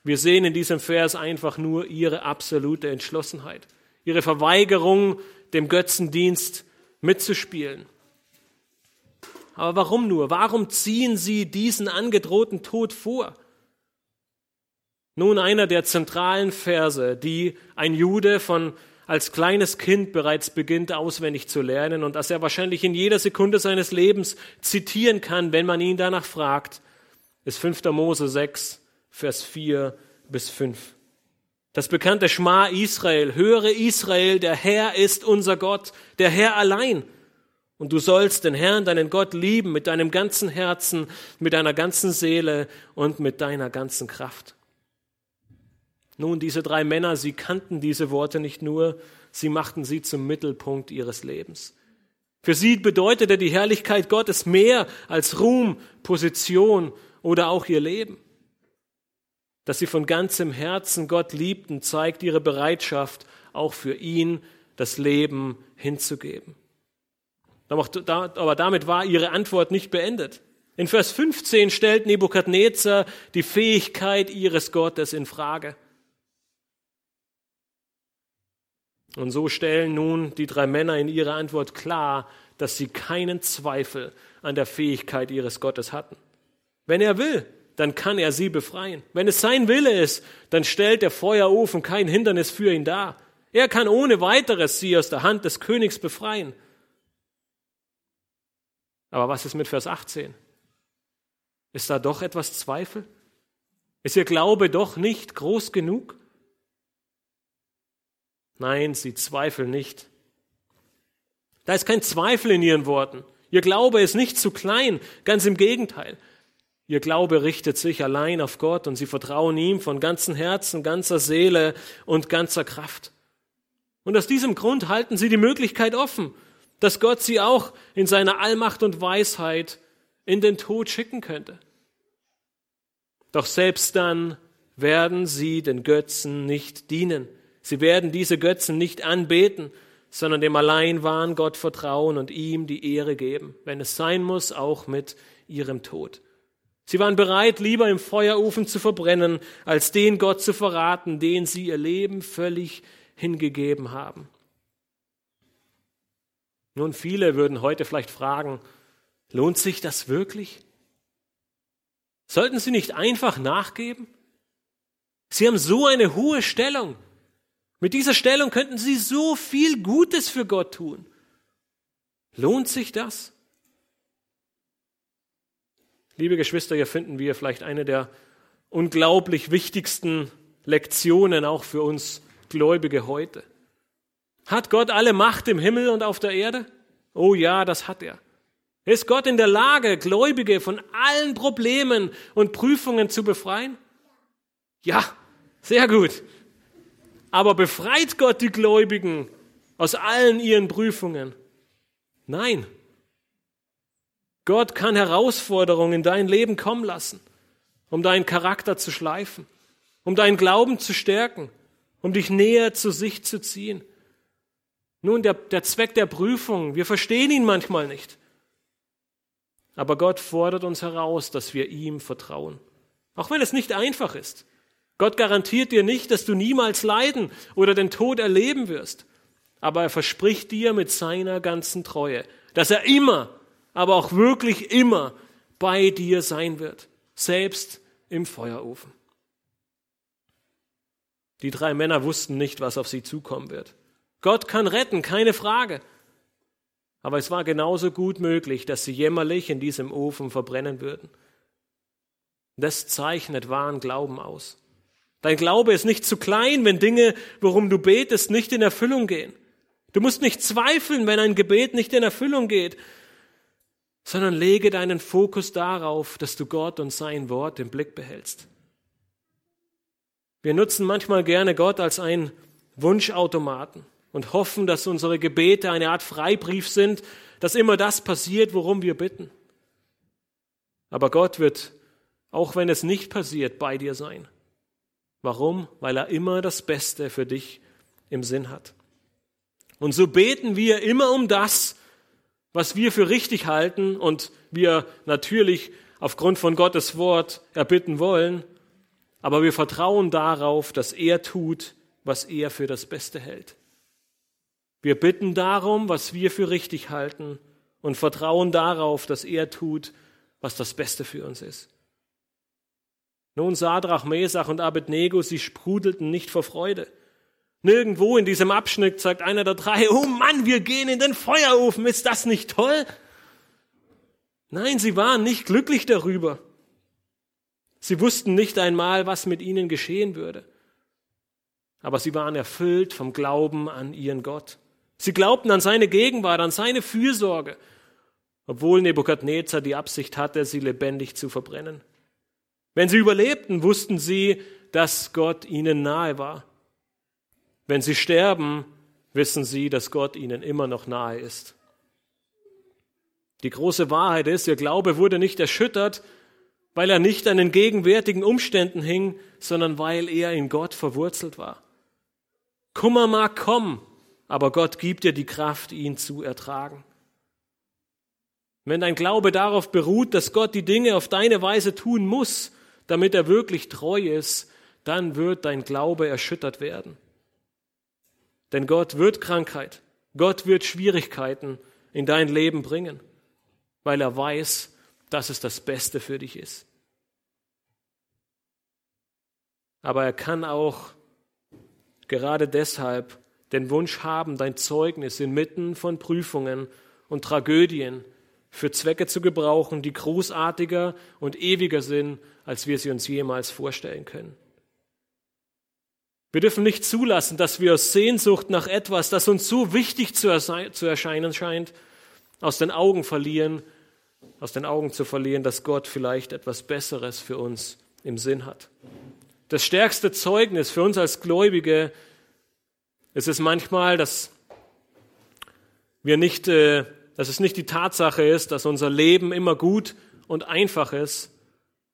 Wir sehen in diesem Vers einfach nur ihre absolute Entschlossenheit, ihre Verweigerung, dem Götzendienst mitzuspielen. Aber warum nur? Warum ziehen sie diesen angedrohten Tod vor? Nun einer der zentralen Verse, die ein Jude von als kleines Kind bereits beginnt auswendig zu lernen und das er wahrscheinlich in jeder Sekunde seines Lebens zitieren kann, wenn man ihn danach fragt, ist 5. Mose 6, Vers 4 bis 5. Das bekannte Schma Israel, höre Israel, der Herr ist unser Gott, der Herr allein. Und du sollst den Herrn, deinen Gott lieben mit deinem ganzen Herzen, mit deiner ganzen Seele und mit deiner ganzen Kraft. Nun, diese drei Männer, sie kannten diese Worte nicht nur, sie machten sie zum Mittelpunkt ihres Lebens. Für sie bedeutete die Herrlichkeit Gottes mehr als Ruhm, Position oder auch ihr Leben. Dass sie von ganzem Herzen Gott liebten, zeigt ihre Bereitschaft, auch für ihn das Leben hinzugeben. Aber damit war ihre Antwort nicht beendet. In Vers 15 stellt Nebukadnezar die Fähigkeit ihres Gottes in Frage. Und so stellen nun die drei Männer in ihrer Antwort klar, dass sie keinen Zweifel an der Fähigkeit ihres Gottes hatten. Wenn er will, dann kann er sie befreien. Wenn es sein Wille ist, dann stellt der Feuerofen kein Hindernis für ihn dar. Er kann ohne weiteres sie aus der Hand des Königs befreien. Aber was ist mit Vers 18? Ist da doch etwas Zweifel? Ist ihr Glaube doch nicht groß genug? Nein, sie zweifeln nicht. Da ist kein Zweifel in ihren Worten. Ihr Glaube ist nicht zu klein, ganz im Gegenteil. Ihr Glaube richtet sich allein auf Gott und sie vertrauen ihm von ganzem Herzen, ganzer Seele und ganzer Kraft. Und aus diesem Grund halten sie die Möglichkeit offen, dass Gott sie auch in seiner Allmacht und Weisheit in den Tod schicken könnte. Doch selbst dann werden sie den Götzen nicht dienen. Sie werden diese Götzen nicht anbeten, sondern dem allein wahren Gott vertrauen und ihm die Ehre geben, wenn es sein muss, auch mit ihrem Tod. Sie waren bereit, lieber im Feuerofen zu verbrennen, als den Gott zu verraten, den sie ihr Leben völlig hingegeben haben. Nun, viele würden heute vielleicht fragen, lohnt sich das wirklich? Sollten sie nicht einfach nachgeben? Sie haben so eine hohe Stellung. Mit dieser Stellung könnten sie so viel Gutes für Gott tun. Lohnt sich das? Liebe Geschwister, hier finden wir vielleicht eine der unglaublich wichtigsten Lektionen auch für uns Gläubige heute. Hat Gott alle Macht im Himmel und auf der Erde? Oh ja, das hat er. Ist Gott in der Lage, Gläubige von allen Problemen und Prüfungen zu befreien? Ja, sehr gut. Aber befreit Gott die Gläubigen aus allen ihren Prüfungen? Nein. Gott kann Herausforderungen in dein Leben kommen lassen, um deinen Charakter zu schleifen, um deinen Glauben zu stärken, um dich näher zu sich zu ziehen. Nun, der, der Zweck der Prüfung, wir verstehen ihn manchmal nicht. Aber Gott fordert uns heraus, dass wir ihm vertrauen. Auch wenn es nicht einfach ist. Gott garantiert dir nicht, dass du niemals leiden oder den Tod erleben wirst. Aber er verspricht dir mit seiner ganzen Treue, dass er immer, aber auch wirklich immer bei dir sein wird. Selbst im Feuerofen. Die drei Männer wussten nicht, was auf sie zukommen wird. Gott kann retten, keine Frage. Aber es war genauso gut möglich, dass sie jämmerlich in diesem Ofen verbrennen würden. Das zeichnet wahren Glauben aus. Dein Glaube ist nicht zu klein, wenn Dinge, worum du betest, nicht in Erfüllung gehen. Du musst nicht zweifeln, wenn ein Gebet nicht in Erfüllung geht, sondern lege deinen Fokus darauf, dass du Gott und sein Wort im Blick behältst. Wir nutzen manchmal gerne Gott als einen Wunschautomaten und hoffen, dass unsere Gebete eine Art Freibrief sind, dass immer das passiert, worum wir bitten. Aber Gott wird, auch wenn es nicht passiert, bei dir sein. Warum? Weil er immer das Beste für dich im Sinn hat. Und so beten wir immer um das, was wir für richtig halten und wir natürlich aufgrund von Gottes Wort erbitten wollen, aber wir vertrauen darauf, dass er tut, was er für das Beste hält. Wir bitten darum, was wir für richtig halten und vertrauen darauf, dass er tut, was das Beste für uns ist. Nun, Sadrach, Mesach und Abednego, sie sprudelten nicht vor Freude. Nirgendwo in diesem Abschnitt sagt einer der drei, oh Mann, wir gehen in den Feuerofen, ist das nicht toll? Nein, sie waren nicht glücklich darüber. Sie wussten nicht einmal, was mit ihnen geschehen würde. Aber sie waren erfüllt vom Glauben an ihren Gott. Sie glaubten an seine Gegenwart, an seine Fürsorge, obwohl Nebukadnezar die Absicht hatte, sie lebendig zu verbrennen. Wenn sie überlebten, wussten sie, dass Gott ihnen nahe war. Wenn sie sterben, wissen sie, dass Gott ihnen immer noch nahe ist. Die große Wahrheit ist, ihr Glaube wurde nicht erschüttert, weil er nicht an den gegenwärtigen Umständen hing, sondern weil er in Gott verwurzelt war. Kummer mag kommen, aber Gott gibt dir die Kraft, ihn zu ertragen. Wenn dein Glaube darauf beruht, dass Gott die Dinge auf deine Weise tun muss, damit er wirklich treu ist, dann wird dein Glaube erschüttert werden. Denn Gott wird Krankheit, Gott wird Schwierigkeiten in dein Leben bringen, weil er weiß, dass es das Beste für dich ist. Aber er kann auch gerade deshalb den Wunsch haben, dein Zeugnis inmitten von Prüfungen und Tragödien für Zwecke zu gebrauchen, die großartiger und ewiger sind, als wir sie uns jemals vorstellen können. Wir dürfen nicht zulassen, dass wir aus Sehnsucht nach etwas, das uns so wichtig zu, erscheinen scheint, aus den Augen verlieren, aus den Augen zu verlieren, dass Gott vielleicht etwas Besseres für uns im Sinn hat. Das stärkste Zeugnis für uns als Gläubige es ist manchmal, dass wir nicht, äh, dass es nicht die Tatsache ist, dass unser Leben immer gut und einfach ist,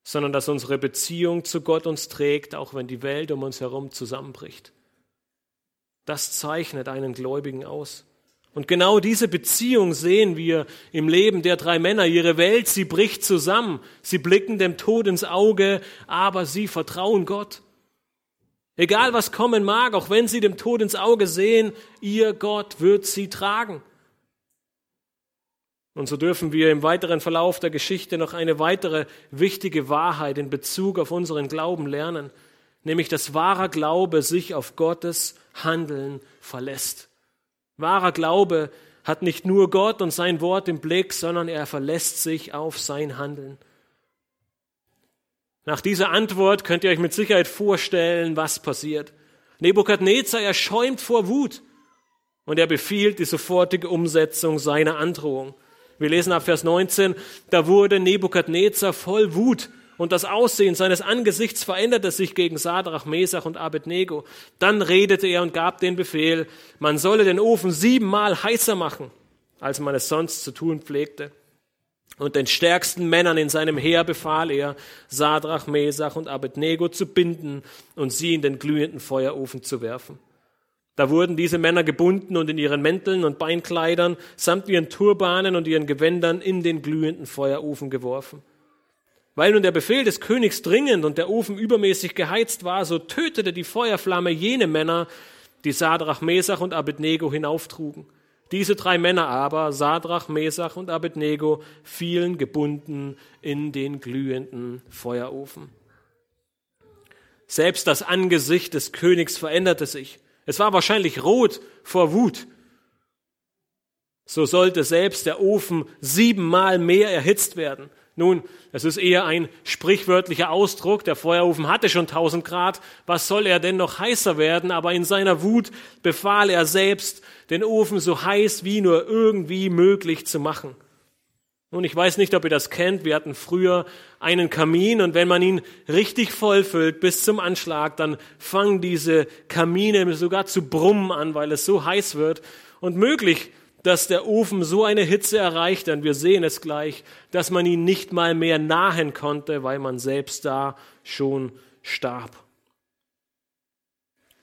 sondern dass unsere Beziehung zu Gott uns trägt, auch wenn die Welt um uns herum zusammenbricht. Das zeichnet einen Gläubigen aus. Und genau diese Beziehung sehen wir im Leben der drei Männer. Ihre Welt, sie bricht zusammen. Sie blicken dem Tod ins Auge, aber sie vertrauen Gott. Egal was kommen mag, auch wenn sie dem Tod ins Auge sehen, ihr Gott wird sie tragen. Und so dürfen wir im weiteren Verlauf der Geschichte noch eine weitere wichtige Wahrheit in Bezug auf unseren Glauben lernen, nämlich dass wahrer Glaube sich auf Gottes Handeln verlässt. Wahrer Glaube hat nicht nur Gott und sein Wort im Blick, sondern er verlässt sich auf sein Handeln. Nach dieser Antwort könnt ihr euch mit Sicherheit vorstellen, was passiert. Nebukadnezar, er schäumt vor Wut und er befiehlt die sofortige Umsetzung seiner Androhung. Wir lesen ab Vers 19, da wurde Nebukadnezar voll Wut und das Aussehen seines Angesichts veränderte sich gegen Sadrach, Mesach und Abednego. Dann redete er und gab den Befehl, man solle den Ofen siebenmal heißer machen, als man es sonst zu tun pflegte. Und den stärksten Männern in seinem Heer befahl er, Sadrach, Mesach und Abednego zu binden und sie in den glühenden Feuerofen zu werfen. Da wurden diese Männer gebunden und in ihren Mänteln und Beinkleidern samt ihren Turbanen und ihren Gewändern in den glühenden Feuerofen geworfen. Weil nun der Befehl des Königs dringend und der Ofen übermäßig geheizt war, so tötete die Feuerflamme jene Männer, die Sadrach, Mesach und Abednego hinauftrugen. Diese drei Männer aber, Sadrach, Mesach und Abednego, fielen gebunden in den glühenden Feuerofen. Selbst das Angesicht des Königs veränderte sich. Es war wahrscheinlich rot vor Wut. So sollte selbst der Ofen siebenmal mehr erhitzt werden. Nun, es ist eher ein sprichwörtlicher Ausdruck. Der Feuerofen hatte schon 1000 Grad. Was soll er denn noch heißer werden? Aber in seiner Wut befahl er selbst, den Ofen so heiß wie nur irgendwie möglich zu machen. Nun, ich weiß nicht, ob ihr das kennt. Wir hatten früher einen Kamin und wenn man ihn richtig vollfüllt bis zum Anschlag, dann fangen diese Kamine sogar zu brummen an, weil es so heiß wird. Und möglich, dass der Ofen so eine Hitze erreicht, denn wir sehen es gleich, dass man ihn nicht mal mehr nahen konnte, weil man selbst da schon starb.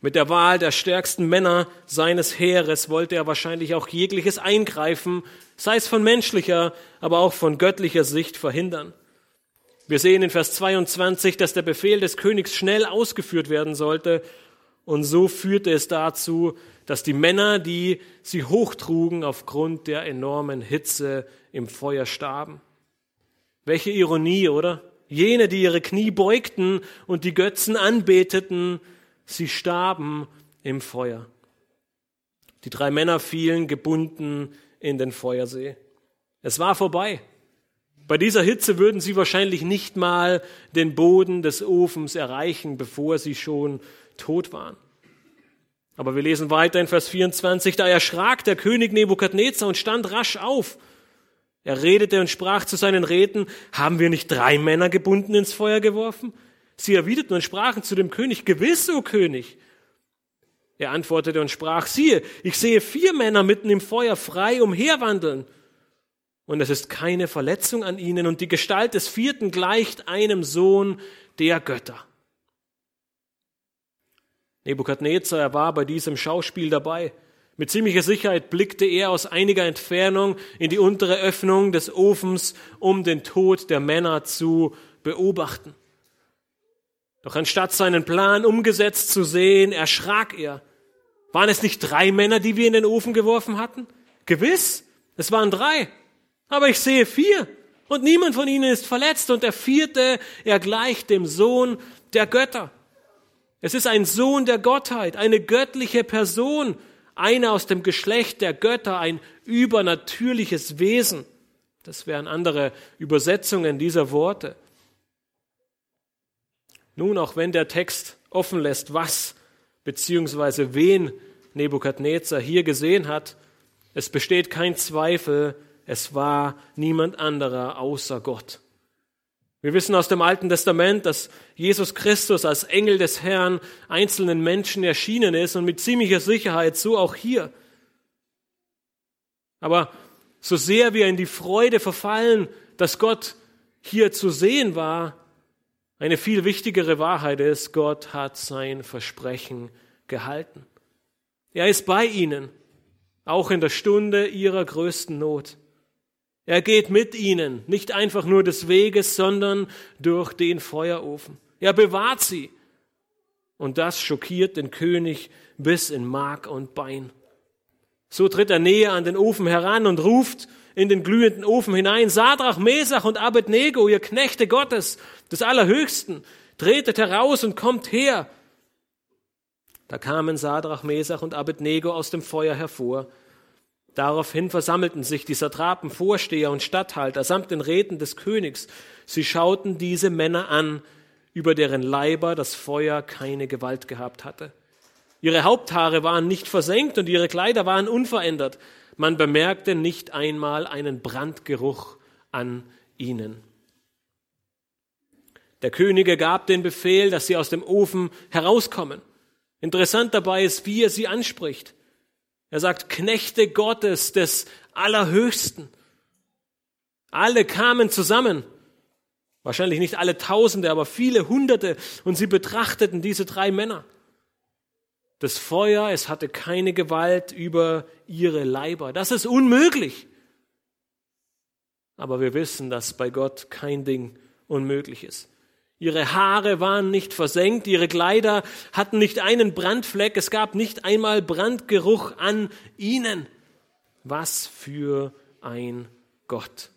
Mit der Wahl der stärksten Männer seines Heeres wollte er wahrscheinlich auch jegliches Eingreifen, sei es von menschlicher, aber auch von göttlicher Sicht verhindern. Wir sehen in Vers 22, dass der Befehl des Königs schnell ausgeführt werden sollte, und so führte es dazu, dass die Männer, die sie hochtrugen, aufgrund der enormen Hitze im Feuer starben. Welche Ironie, oder? Jene, die ihre Knie beugten und die Götzen anbeteten, sie starben im Feuer. Die drei Männer fielen gebunden in den Feuersee. Es war vorbei. Bei dieser Hitze würden sie wahrscheinlich nicht mal den Boden des Ofens erreichen, bevor sie schon tot waren. Aber wir lesen weiter in Vers 24, da erschrak der König Nebukadnezar und stand rasch auf. Er redete und sprach zu seinen Räten, haben wir nicht drei Männer gebunden ins Feuer geworfen? Sie erwiderten und sprachen zu dem König, gewiss, o König. Er antwortete und sprach, siehe, ich sehe vier Männer mitten im Feuer frei umherwandeln. Und es ist keine Verletzung an ihnen, und die Gestalt des vierten gleicht einem Sohn der Götter. Nebukadnezar, er war bei diesem Schauspiel dabei. Mit ziemlicher Sicherheit blickte er aus einiger Entfernung in die untere Öffnung des Ofens, um den Tod der Männer zu beobachten. Doch anstatt seinen Plan umgesetzt zu sehen, erschrak er. Waren es nicht drei Männer, die wir in den Ofen geworfen hatten? Gewiss, es waren drei. Aber ich sehe vier. Und niemand von ihnen ist verletzt. Und der vierte, er gleicht dem Sohn der Götter. Es ist ein Sohn der Gottheit, eine göttliche Person, einer aus dem Geschlecht der Götter, ein übernatürliches Wesen. Das wären andere Übersetzungen dieser Worte. Nun, auch wenn der Text offen lässt, was beziehungsweise wen Nebukadnezar hier gesehen hat, es besteht kein Zweifel, es war niemand anderer außer Gott. Wir wissen aus dem Alten Testament, dass Jesus Christus als Engel des Herrn einzelnen Menschen erschienen ist und mit ziemlicher Sicherheit so auch hier. Aber so sehr wir in die Freude verfallen, dass Gott hier zu sehen war, Eine viel wichtigere Wahrheit ist, Gott hat sein Versprechen gehalten. Er ist bei ihnen, auch in der Stunde ihrer größten Not. Er geht mit ihnen, nicht einfach nur des Weges, sondern durch den Feuerofen. Er bewahrt sie. Und das schockiert den König bis in Mark und Bein. So tritt er näher an den Ofen heran und ruft in den glühenden Ofen hinein, Sadrach, Mesach und Abednego, ihr Knechte Gottes, des Allerhöchsten, tretet heraus und kommt her. Da kamen Sadrach, Mesach und Abednego aus dem Feuer hervor. Daraufhin versammelten sich die Satrapen, Vorsteher und Statthalter samt den Räten des Königs. Sie schauten diese Männer an, über deren Leiber das Feuer keine Gewalt gehabt hatte. Ihre Haupthaare waren nicht versenkt und ihre Kleider waren unverändert. Man bemerkte nicht einmal einen Brandgeruch an ihnen. Der Könige gab den Befehl, dass sie aus dem Ofen herauskommen. Interessant dabei ist, wie er sie anspricht. Er sagt, Knechte Gottes des Allerhöchsten. Alle kamen zusammen. Wahrscheinlich nicht alle Tausende, aber viele Hunderte. Und sie betrachteten diese drei Männer. Das Feuer, es hatte keine Gewalt über ihre Leiber. Das ist unmöglich. Aber wir wissen, dass bei Gott kein Ding unmöglich ist. Ihre Haare waren nicht versenkt, ihre Kleider hatten nicht einen Brandfleck, es gab nicht einmal Brandgeruch an ihnen. Was für ein Gott.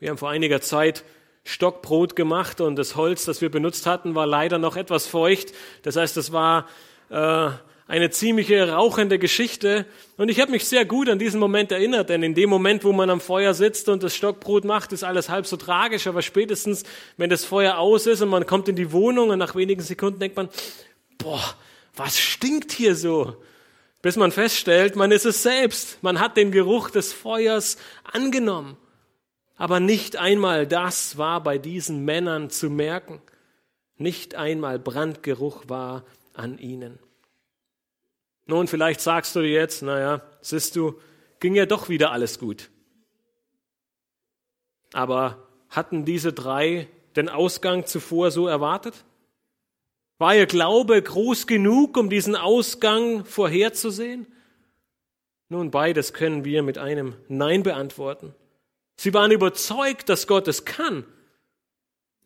Wir haben vor einiger Zeit Stockbrot gemacht und das Holz, das wir benutzt hatten, war leider noch etwas feucht. Das heißt, es war äh, eine ziemliche rauchende Geschichte. Und ich habe mich sehr gut an diesen Moment erinnert, denn in dem Moment, wo man am Feuer sitzt und das Stockbrot macht, ist alles halb so tragisch. Aber spätestens, wenn das Feuer aus ist und man kommt in die Wohnung und nach wenigen Sekunden denkt man, boah, was stinkt hier so? Bis man feststellt, man ist es selbst. Man hat den Geruch des Feuers angenommen. Aber nicht einmal das war bei diesen Männern zu merken. Nicht einmal Brandgeruch war an ihnen. Nun, vielleicht sagst du dir jetzt, naja, siehst du, ging ja doch wieder alles gut. Aber hatten diese drei den Ausgang zuvor so erwartet? War ihr Glaube groß genug, um diesen Ausgang vorherzusehen? Nun, beides können wir mit einem Nein beantworten. Sie waren überzeugt, dass Gott es kann.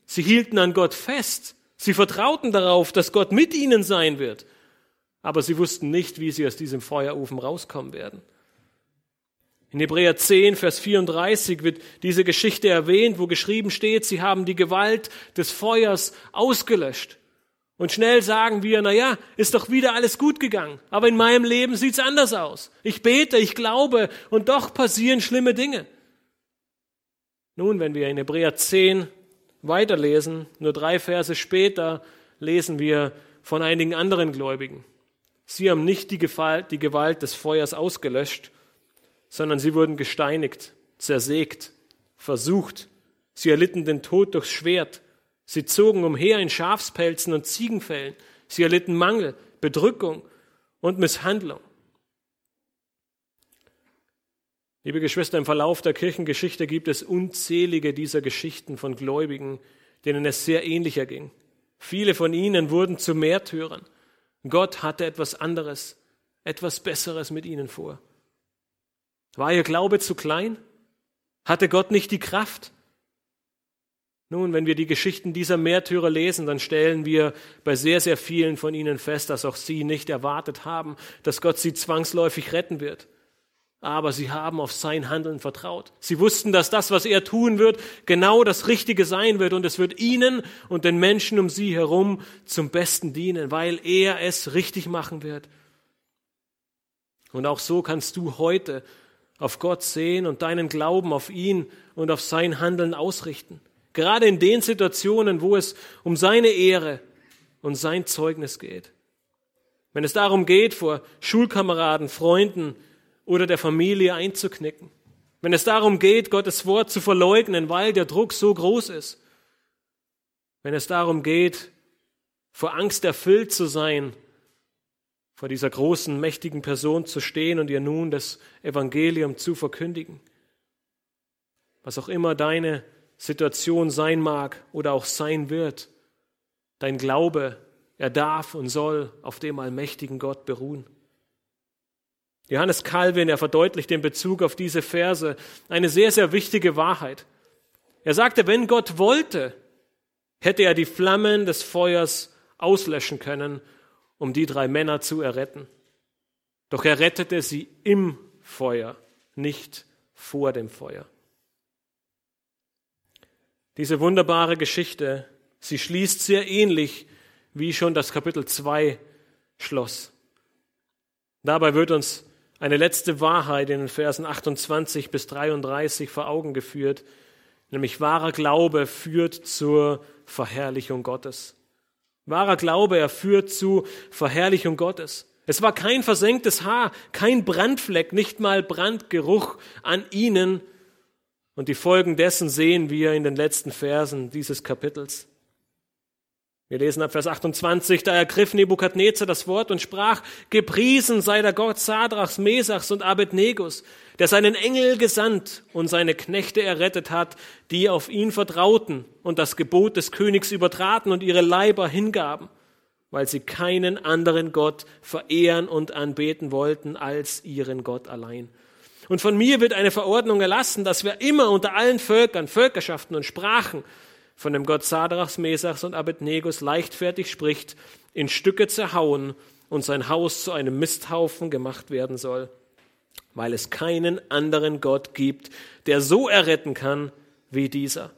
Sie hielten an Gott fest. Sie vertrauten darauf, dass Gott mit ihnen sein wird. Aber sie wussten nicht, wie sie aus diesem Feuerofen rauskommen werden. In Hebräer 10, Vers 34 wird diese Geschichte erwähnt, wo geschrieben steht, sie haben die Gewalt des Feuers ausgelöscht. Und schnell sagen wir, na ja, ist doch wieder alles gut gegangen. Aber in meinem Leben sieht's anders aus. Ich bete, ich glaube und doch passieren schlimme Dinge. Nun, wenn wir in Hebräer 10 weiterlesen, nur drei Verse später lesen wir von einigen anderen Gläubigen. Sie haben nicht die Gewalt, die Gewalt des Feuers ausgelöscht, sondern sie wurden gesteinigt, zersägt, versucht. Sie erlitten den Tod durchs Schwert. Sie zogen umher in Schafspelzen und Ziegenfällen. Sie erlitten Mangel, Bedrückung und Misshandlung. Liebe Geschwister, im Verlauf der Kirchengeschichte gibt es unzählige dieser Geschichten von Gläubigen, denen es sehr ähnlich erging. Viele von ihnen wurden zu Märtyrern. Gott hatte etwas anderes, etwas Besseres mit ihnen vor. War ihr Glaube zu klein? Hatte Gott nicht die Kraft? Nun, wenn wir die Geschichten dieser Märtyrer lesen, dann stellen wir bei sehr, sehr vielen von ihnen fest, dass auch sie nicht erwartet haben, dass Gott sie zwangsläufig retten wird aber sie haben auf sein Handeln vertraut. Sie wussten, dass das, was er tun wird, genau das Richtige sein wird und es wird ihnen und den Menschen um sie herum zum Besten dienen, weil er es richtig machen wird. Und auch so kannst du heute auf Gott sehen und deinen Glauben auf ihn und auf sein Handeln ausrichten. Gerade in den Situationen, wo es um seine Ehre und sein Zeugnis geht. Wenn es darum geht, vor Schulkameraden, Freunden, oder der Familie einzuknicken. Wenn es darum geht, Gottes Wort zu verleugnen, weil der Druck so groß ist. Wenn es darum geht, vor Angst erfüllt zu sein, vor dieser großen, mächtigen Person zu stehen und ihr nun das Evangelium zu verkündigen. Was auch immer deine Situation sein mag oder auch sein wird. Dein Glaube, er darf und soll auf dem allmächtigen Gott beruhen. Johannes Calvin, er verdeutlicht den Bezug auf diese Verse eine sehr, sehr wichtige Wahrheit. Er sagte, wenn Gott wollte, hätte er die Flammen des Feuers auslöschen können, um die drei Männer zu erretten. Doch er rettete sie im Feuer, nicht vor dem Feuer. Diese wunderbare Geschichte, sie schließt sehr ähnlich, wie schon das Kapitel 2 schloss. Dabei wird uns eine letzte Wahrheit in den Versen 28 bis 33 vor Augen geführt, nämlich wahrer Glaube führt zur Verherrlichung Gottes. Wahrer Glaube, er führt zu Verherrlichung Gottes. Es war kein versenktes Haar, kein Brandfleck, nicht mal Brandgeruch an ihnen. Und die Folgen dessen sehen wir in den letzten Versen dieses Kapitels. Wir lesen ab Vers 28, da ergriff Nebukadnezar das Wort und sprach, gepriesen sei der Gott Sadrachs, Mesachs und Abednegus, der seinen Engel gesandt und seine Knechte errettet hat, die auf ihn vertrauten und das Gebot des Königs übertraten und ihre Leiber hingaben, weil sie keinen anderen Gott verehren und anbeten wollten als ihren Gott allein. Und von mir wird eine Verordnung erlassen, dass wir immer unter allen Völkern, Völkerschaften und Sprachen von dem Gott Sadrachs, Mesachs und Abednegus leichtfertig spricht, in Stücke zerhauen und sein Haus zu einem Misthaufen gemacht werden soll, weil es keinen anderen Gott gibt, der so erretten kann wie dieser.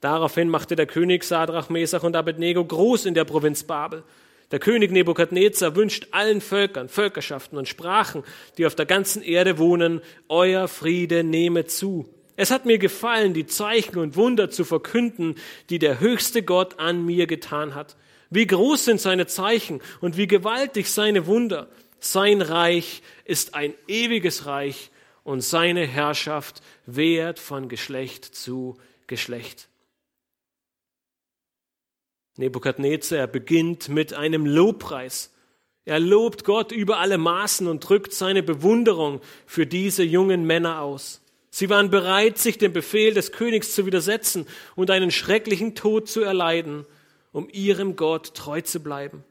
Daraufhin machte der König Sadrach, Mesach und Abednego groß in der Provinz Babel. Der König Nebukadnezar wünscht allen Völkern, Völkerschaften und Sprachen, die auf der ganzen Erde wohnen, euer Friede nehme zu es hat mir gefallen, die Zeichen und Wunder zu verkünden, die der höchste Gott an mir getan hat. Wie groß sind seine Zeichen und wie gewaltig seine Wunder. Sein Reich ist ein ewiges Reich und seine Herrschaft währt von Geschlecht zu Geschlecht. Nebukadnezar beginnt mit einem Lobpreis. Er lobt Gott über alle Maßen und drückt seine Bewunderung für diese jungen Männer aus. Sie waren bereit, sich dem Befehl des Königs zu widersetzen und einen schrecklichen Tod zu erleiden, um ihrem Gott treu zu bleiben.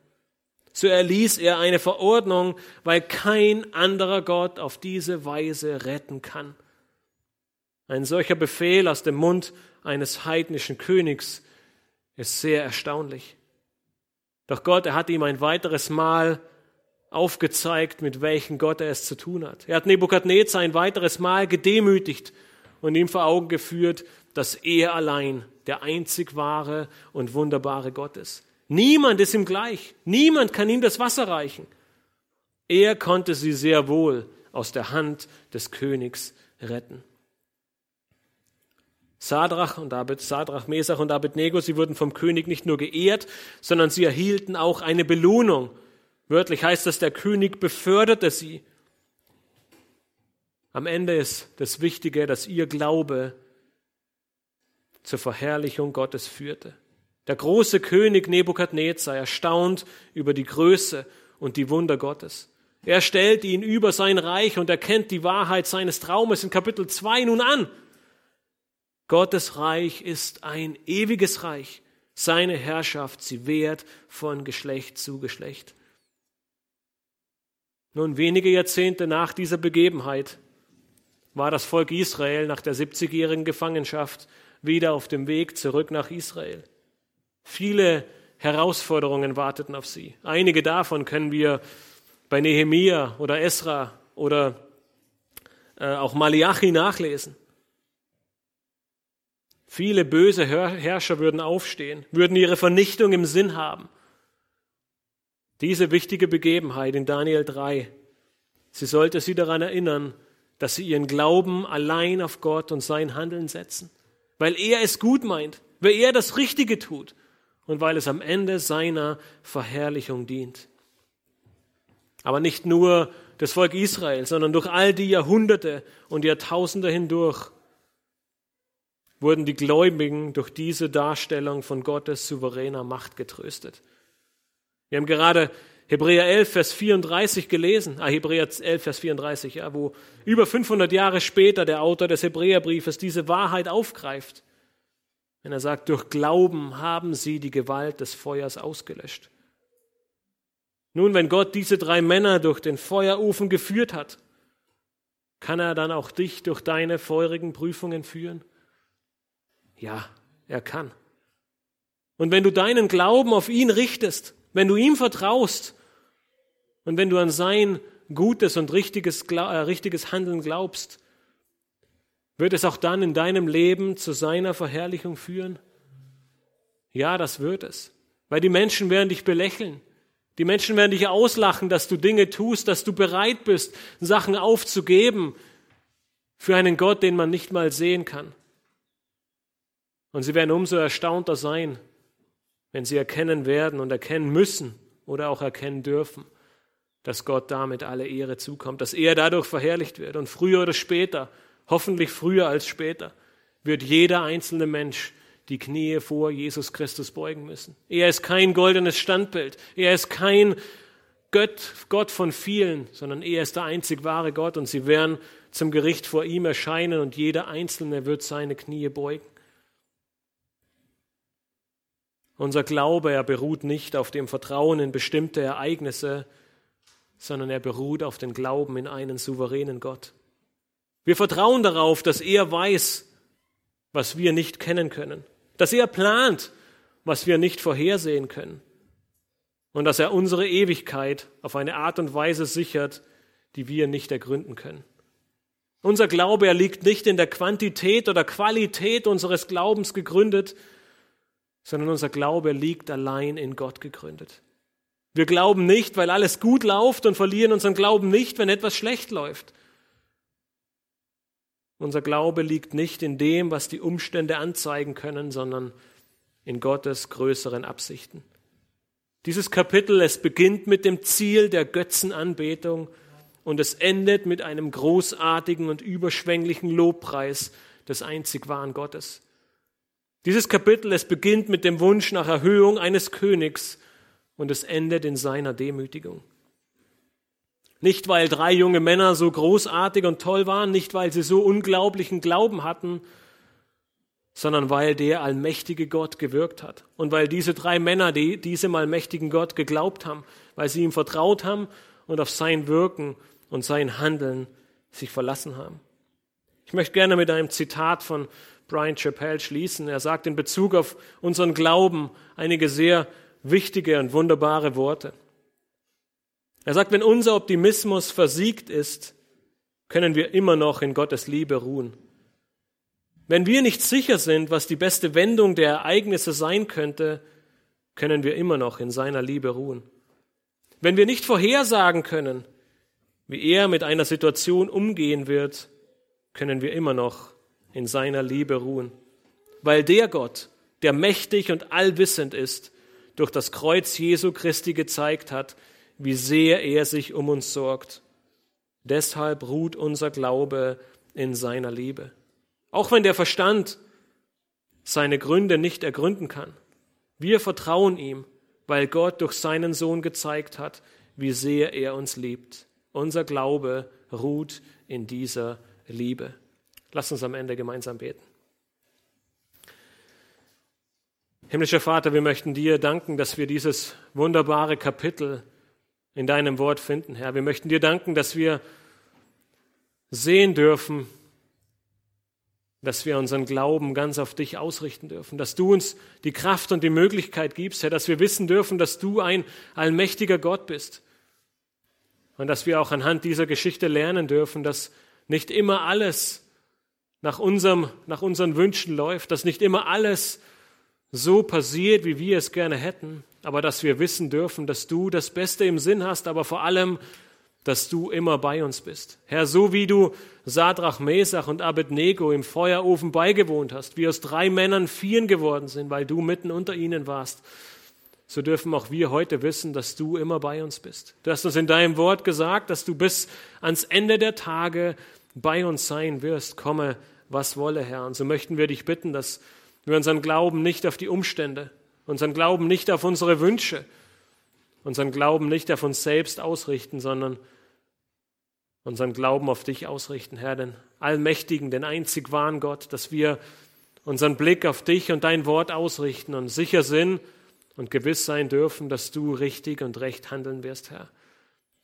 So erließ er eine Verordnung, weil kein anderer Gott auf diese Weise retten kann. Ein solcher Befehl aus dem Mund eines heidnischen Königs ist sehr erstaunlich. Doch Gott, er hat ihm ein weiteres Mal aufgezeigt, mit welchem Gott er es zu tun hat. Er hat Nebukadnezar ein weiteres Mal gedemütigt und ihm vor Augen geführt, dass er allein der einzig wahre und wunderbare Gott ist. Niemand ist ihm gleich. Niemand kann ihm das Wasser reichen. Er konnte sie sehr wohl aus der Hand des Königs retten. Sadrach und Abed, Sadrach, Mesach und Abednego, sie wurden vom König nicht nur geehrt, sondern sie erhielten auch eine Belohnung Wörtlich heißt das, der König beförderte sie. Am Ende ist das Wichtige, dass ihr Glaube zur Verherrlichung Gottes führte. Der große König Nebukadnezar erstaunt über die Größe und die Wunder Gottes. Er stellt ihn über sein Reich und erkennt die Wahrheit seines Traumes in Kapitel 2 nun an. Gottes Reich ist ein ewiges Reich. Seine Herrschaft, sie wehrt von Geschlecht zu Geschlecht. Nun, wenige Jahrzehnte nach dieser Begebenheit war das Volk Israel nach der 70-jährigen Gefangenschaft wieder auf dem Weg zurück nach Israel. Viele Herausforderungen warteten auf sie. Einige davon können wir bei Nehemia oder Esra oder äh, auch Malachi nachlesen. Viele böse Herrscher würden aufstehen, würden ihre Vernichtung im Sinn haben. Diese wichtige Begebenheit in Daniel 3, sie sollte sie daran erinnern, dass sie ihren Glauben allein auf Gott und sein Handeln setzen, weil er es gut meint, weil er das Richtige tut und weil es am Ende seiner Verherrlichung dient. Aber nicht nur das Volk Israel, sondern durch all die Jahrhunderte und Jahrtausende hindurch wurden die Gläubigen durch diese Darstellung von Gottes souveräner Macht getröstet. Wir haben gerade Hebräer 11, Vers 34 gelesen, ah, Hebräer 11, Vers 34, ja, wo über 500 Jahre später der Autor des Hebräerbriefes diese Wahrheit aufgreift. Wenn er sagt, durch Glauben haben sie die Gewalt des Feuers ausgelöscht. Nun, wenn Gott diese drei Männer durch den Feuerofen geführt hat, kann er dann auch dich durch deine feurigen Prüfungen führen? Ja, er kann. Und wenn du deinen Glauben auf ihn richtest, wenn du ihm vertraust und wenn du an sein gutes und richtiges, äh, richtiges Handeln glaubst, wird es auch dann in deinem Leben zu seiner Verherrlichung führen? Ja, das wird es. Weil die Menschen werden dich belächeln. Die Menschen werden dich auslachen, dass du Dinge tust, dass du bereit bist, Sachen aufzugeben für einen Gott, den man nicht mal sehen kann. Und sie werden umso erstaunter sein, wenn sie erkennen werden und erkennen müssen oder auch erkennen dürfen, dass Gott damit alle Ehre zukommt, dass er dadurch verherrlicht wird. Und früher oder später hoffentlich früher als später, wird jeder einzelne Mensch die Knie vor Jesus Christus beugen müssen. Er ist kein goldenes Standbild. Er ist kein Gott, von vielen, sondern er ist der einzig wahre Gott und sie werden zum Gericht vor ihm erscheinen und jeder Einzelne wird seine Knie beugen. Unser Glaube, er beruht nicht auf dem Vertrauen in bestimmte Ereignisse, sondern er beruht auf den Glauben in einen souveränen Gott. Wir vertrauen darauf, dass er weiß, was wir nicht kennen können, dass er plant, was wir nicht vorhersehen können und dass er unsere Ewigkeit auf eine Art und Weise sichert, die wir nicht ergründen können. Unser Glaube, er liegt nicht in der Quantität oder Qualität unseres Glaubens gegründet, sondern unser Glaube liegt allein in Gott gegründet. Wir glauben nicht, weil alles gut läuft und verlieren unseren Glauben nicht, wenn etwas schlecht läuft. Unser Glaube liegt nicht in dem, was die Umstände anzeigen können, sondern in Gottes größeren Absichten. Dieses Kapitel, es beginnt mit dem Ziel der Götzenanbetung und es endet mit einem großartigen und überschwänglichen Lobpreis des einzig wahren Gottes. Dieses Kapitel, es beginnt mit dem Wunsch nach Erhöhung eines Königs und es endet in seiner Demütigung. Nicht, weil drei junge Männer so großartig und toll waren, nicht, weil sie so unglaublichen Glauben hatten, sondern weil der allmächtige Gott gewirkt hat. Und weil diese drei Männer die, diesem allmächtigen Gott geglaubt haben, weil sie ihm vertraut haben und auf sein Wirken und sein Handeln sich verlassen haben. Ich möchte gerne mit einem Zitat von Brian Chappell schließen. Er sagt in Bezug auf unseren Glauben einige sehr wichtige und wunderbare Worte. Er sagt, wenn unser Optimismus versiegt ist, können wir immer noch in Gottes Liebe ruhen. Wenn wir nicht sicher sind, was die beste Wendung der Ereignisse sein könnte, können wir immer noch in seiner Liebe ruhen. Wenn wir nicht vorhersagen können, wie er mit einer Situation umgehen wird, können wir immer noch in seiner Liebe ruhen. Weil der Gott, der mächtig und allwissend ist, durch das Kreuz Jesu Christi gezeigt hat, wie sehr er sich um uns sorgt. Deshalb ruht unser Glaube in seiner Liebe. Auch wenn der Verstand seine Gründe nicht ergründen kann. Wir vertrauen ihm, weil Gott durch seinen Sohn gezeigt hat, wie sehr er uns liebt. Unser Glaube ruht in dieser Liebe. Lass uns am Ende gemeinsam beten. Himmlischer Vater, wir möchten dir danken, dass wir dieses wunderbare Kapitel in deinem Wort finden, Herr. Wir möchten dir danken, dass wir sehen dürfen, dass wir unseren Glauben ganz auf dich ausrichten dürfen, dass du uns die Kraft und die Möglichkeit gibst, Herr, dass wir wissen dürfen, dass du ein allmächtiger Gott bist und dass wir auch anhand dieser Geschichte lernen dürfen, dass nicht immer alles nach, unserem, nach unseren Wünschen läuft, dass nicht immer alles so passiert, wie wir es gerne hätten, aber dass wir wissen dürfen, dass du das Beste im Sinn hast, aber vor allem, dass du immer bei uns bist. Herr, so wie du Sadrach, Mesach und Abednego im Feuerofen beigewohnt hast, wie aus drei Männern vier geworden sind, weil du mitten unter ihnen warst, so dürfen auch wir heute wissen, dass du immer bei uns bist. Du hast uns in deinem Wort gesagt, dass du bis ans Ende der Tage bei uns sein wirst. Komme, was wolle, Herr. Und so möchten wir dich bitten, dass wir unseren Glauben nicht auf die Umstände, unseren Glauben nicht auf unsere Wünsche, unseren Glauben nicht auf uns selbst ausrichten, sondern unseren Glauben auf dich ausrichten, Herr, den allmächtigen, den einzig wahren Gott, dass wir unseren Blick auf dich und dein Wort ausrichten und sicher sind und gewiss sein dürfen, dass du richtig und recht handeln wirst, Herr.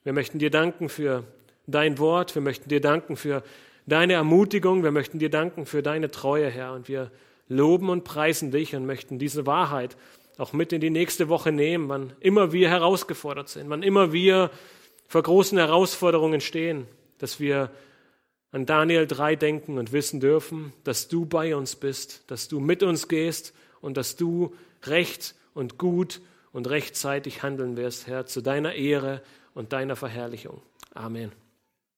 Wir möchten dir danken für dein Wort, wir möchten dir danken für deine Ermutigung, wir möchten dir danken für deine Treue, Herr, und wir loben und preisen dich und möchten diese Wahrheit auch mit in die nächste Woche nehmen, wann immer wir herausgefordert sind, wann immer wir vor großen Herausforderungen stehen, dass wir an Daniel 3 denken und wissen dürfen, dass du bei uns bist, dass du mit uns gehst und dass du recht und gut und rechtzeitig handeln wirst, Herr, zu deiner Ehre und deiner Verherrlichung. Amen.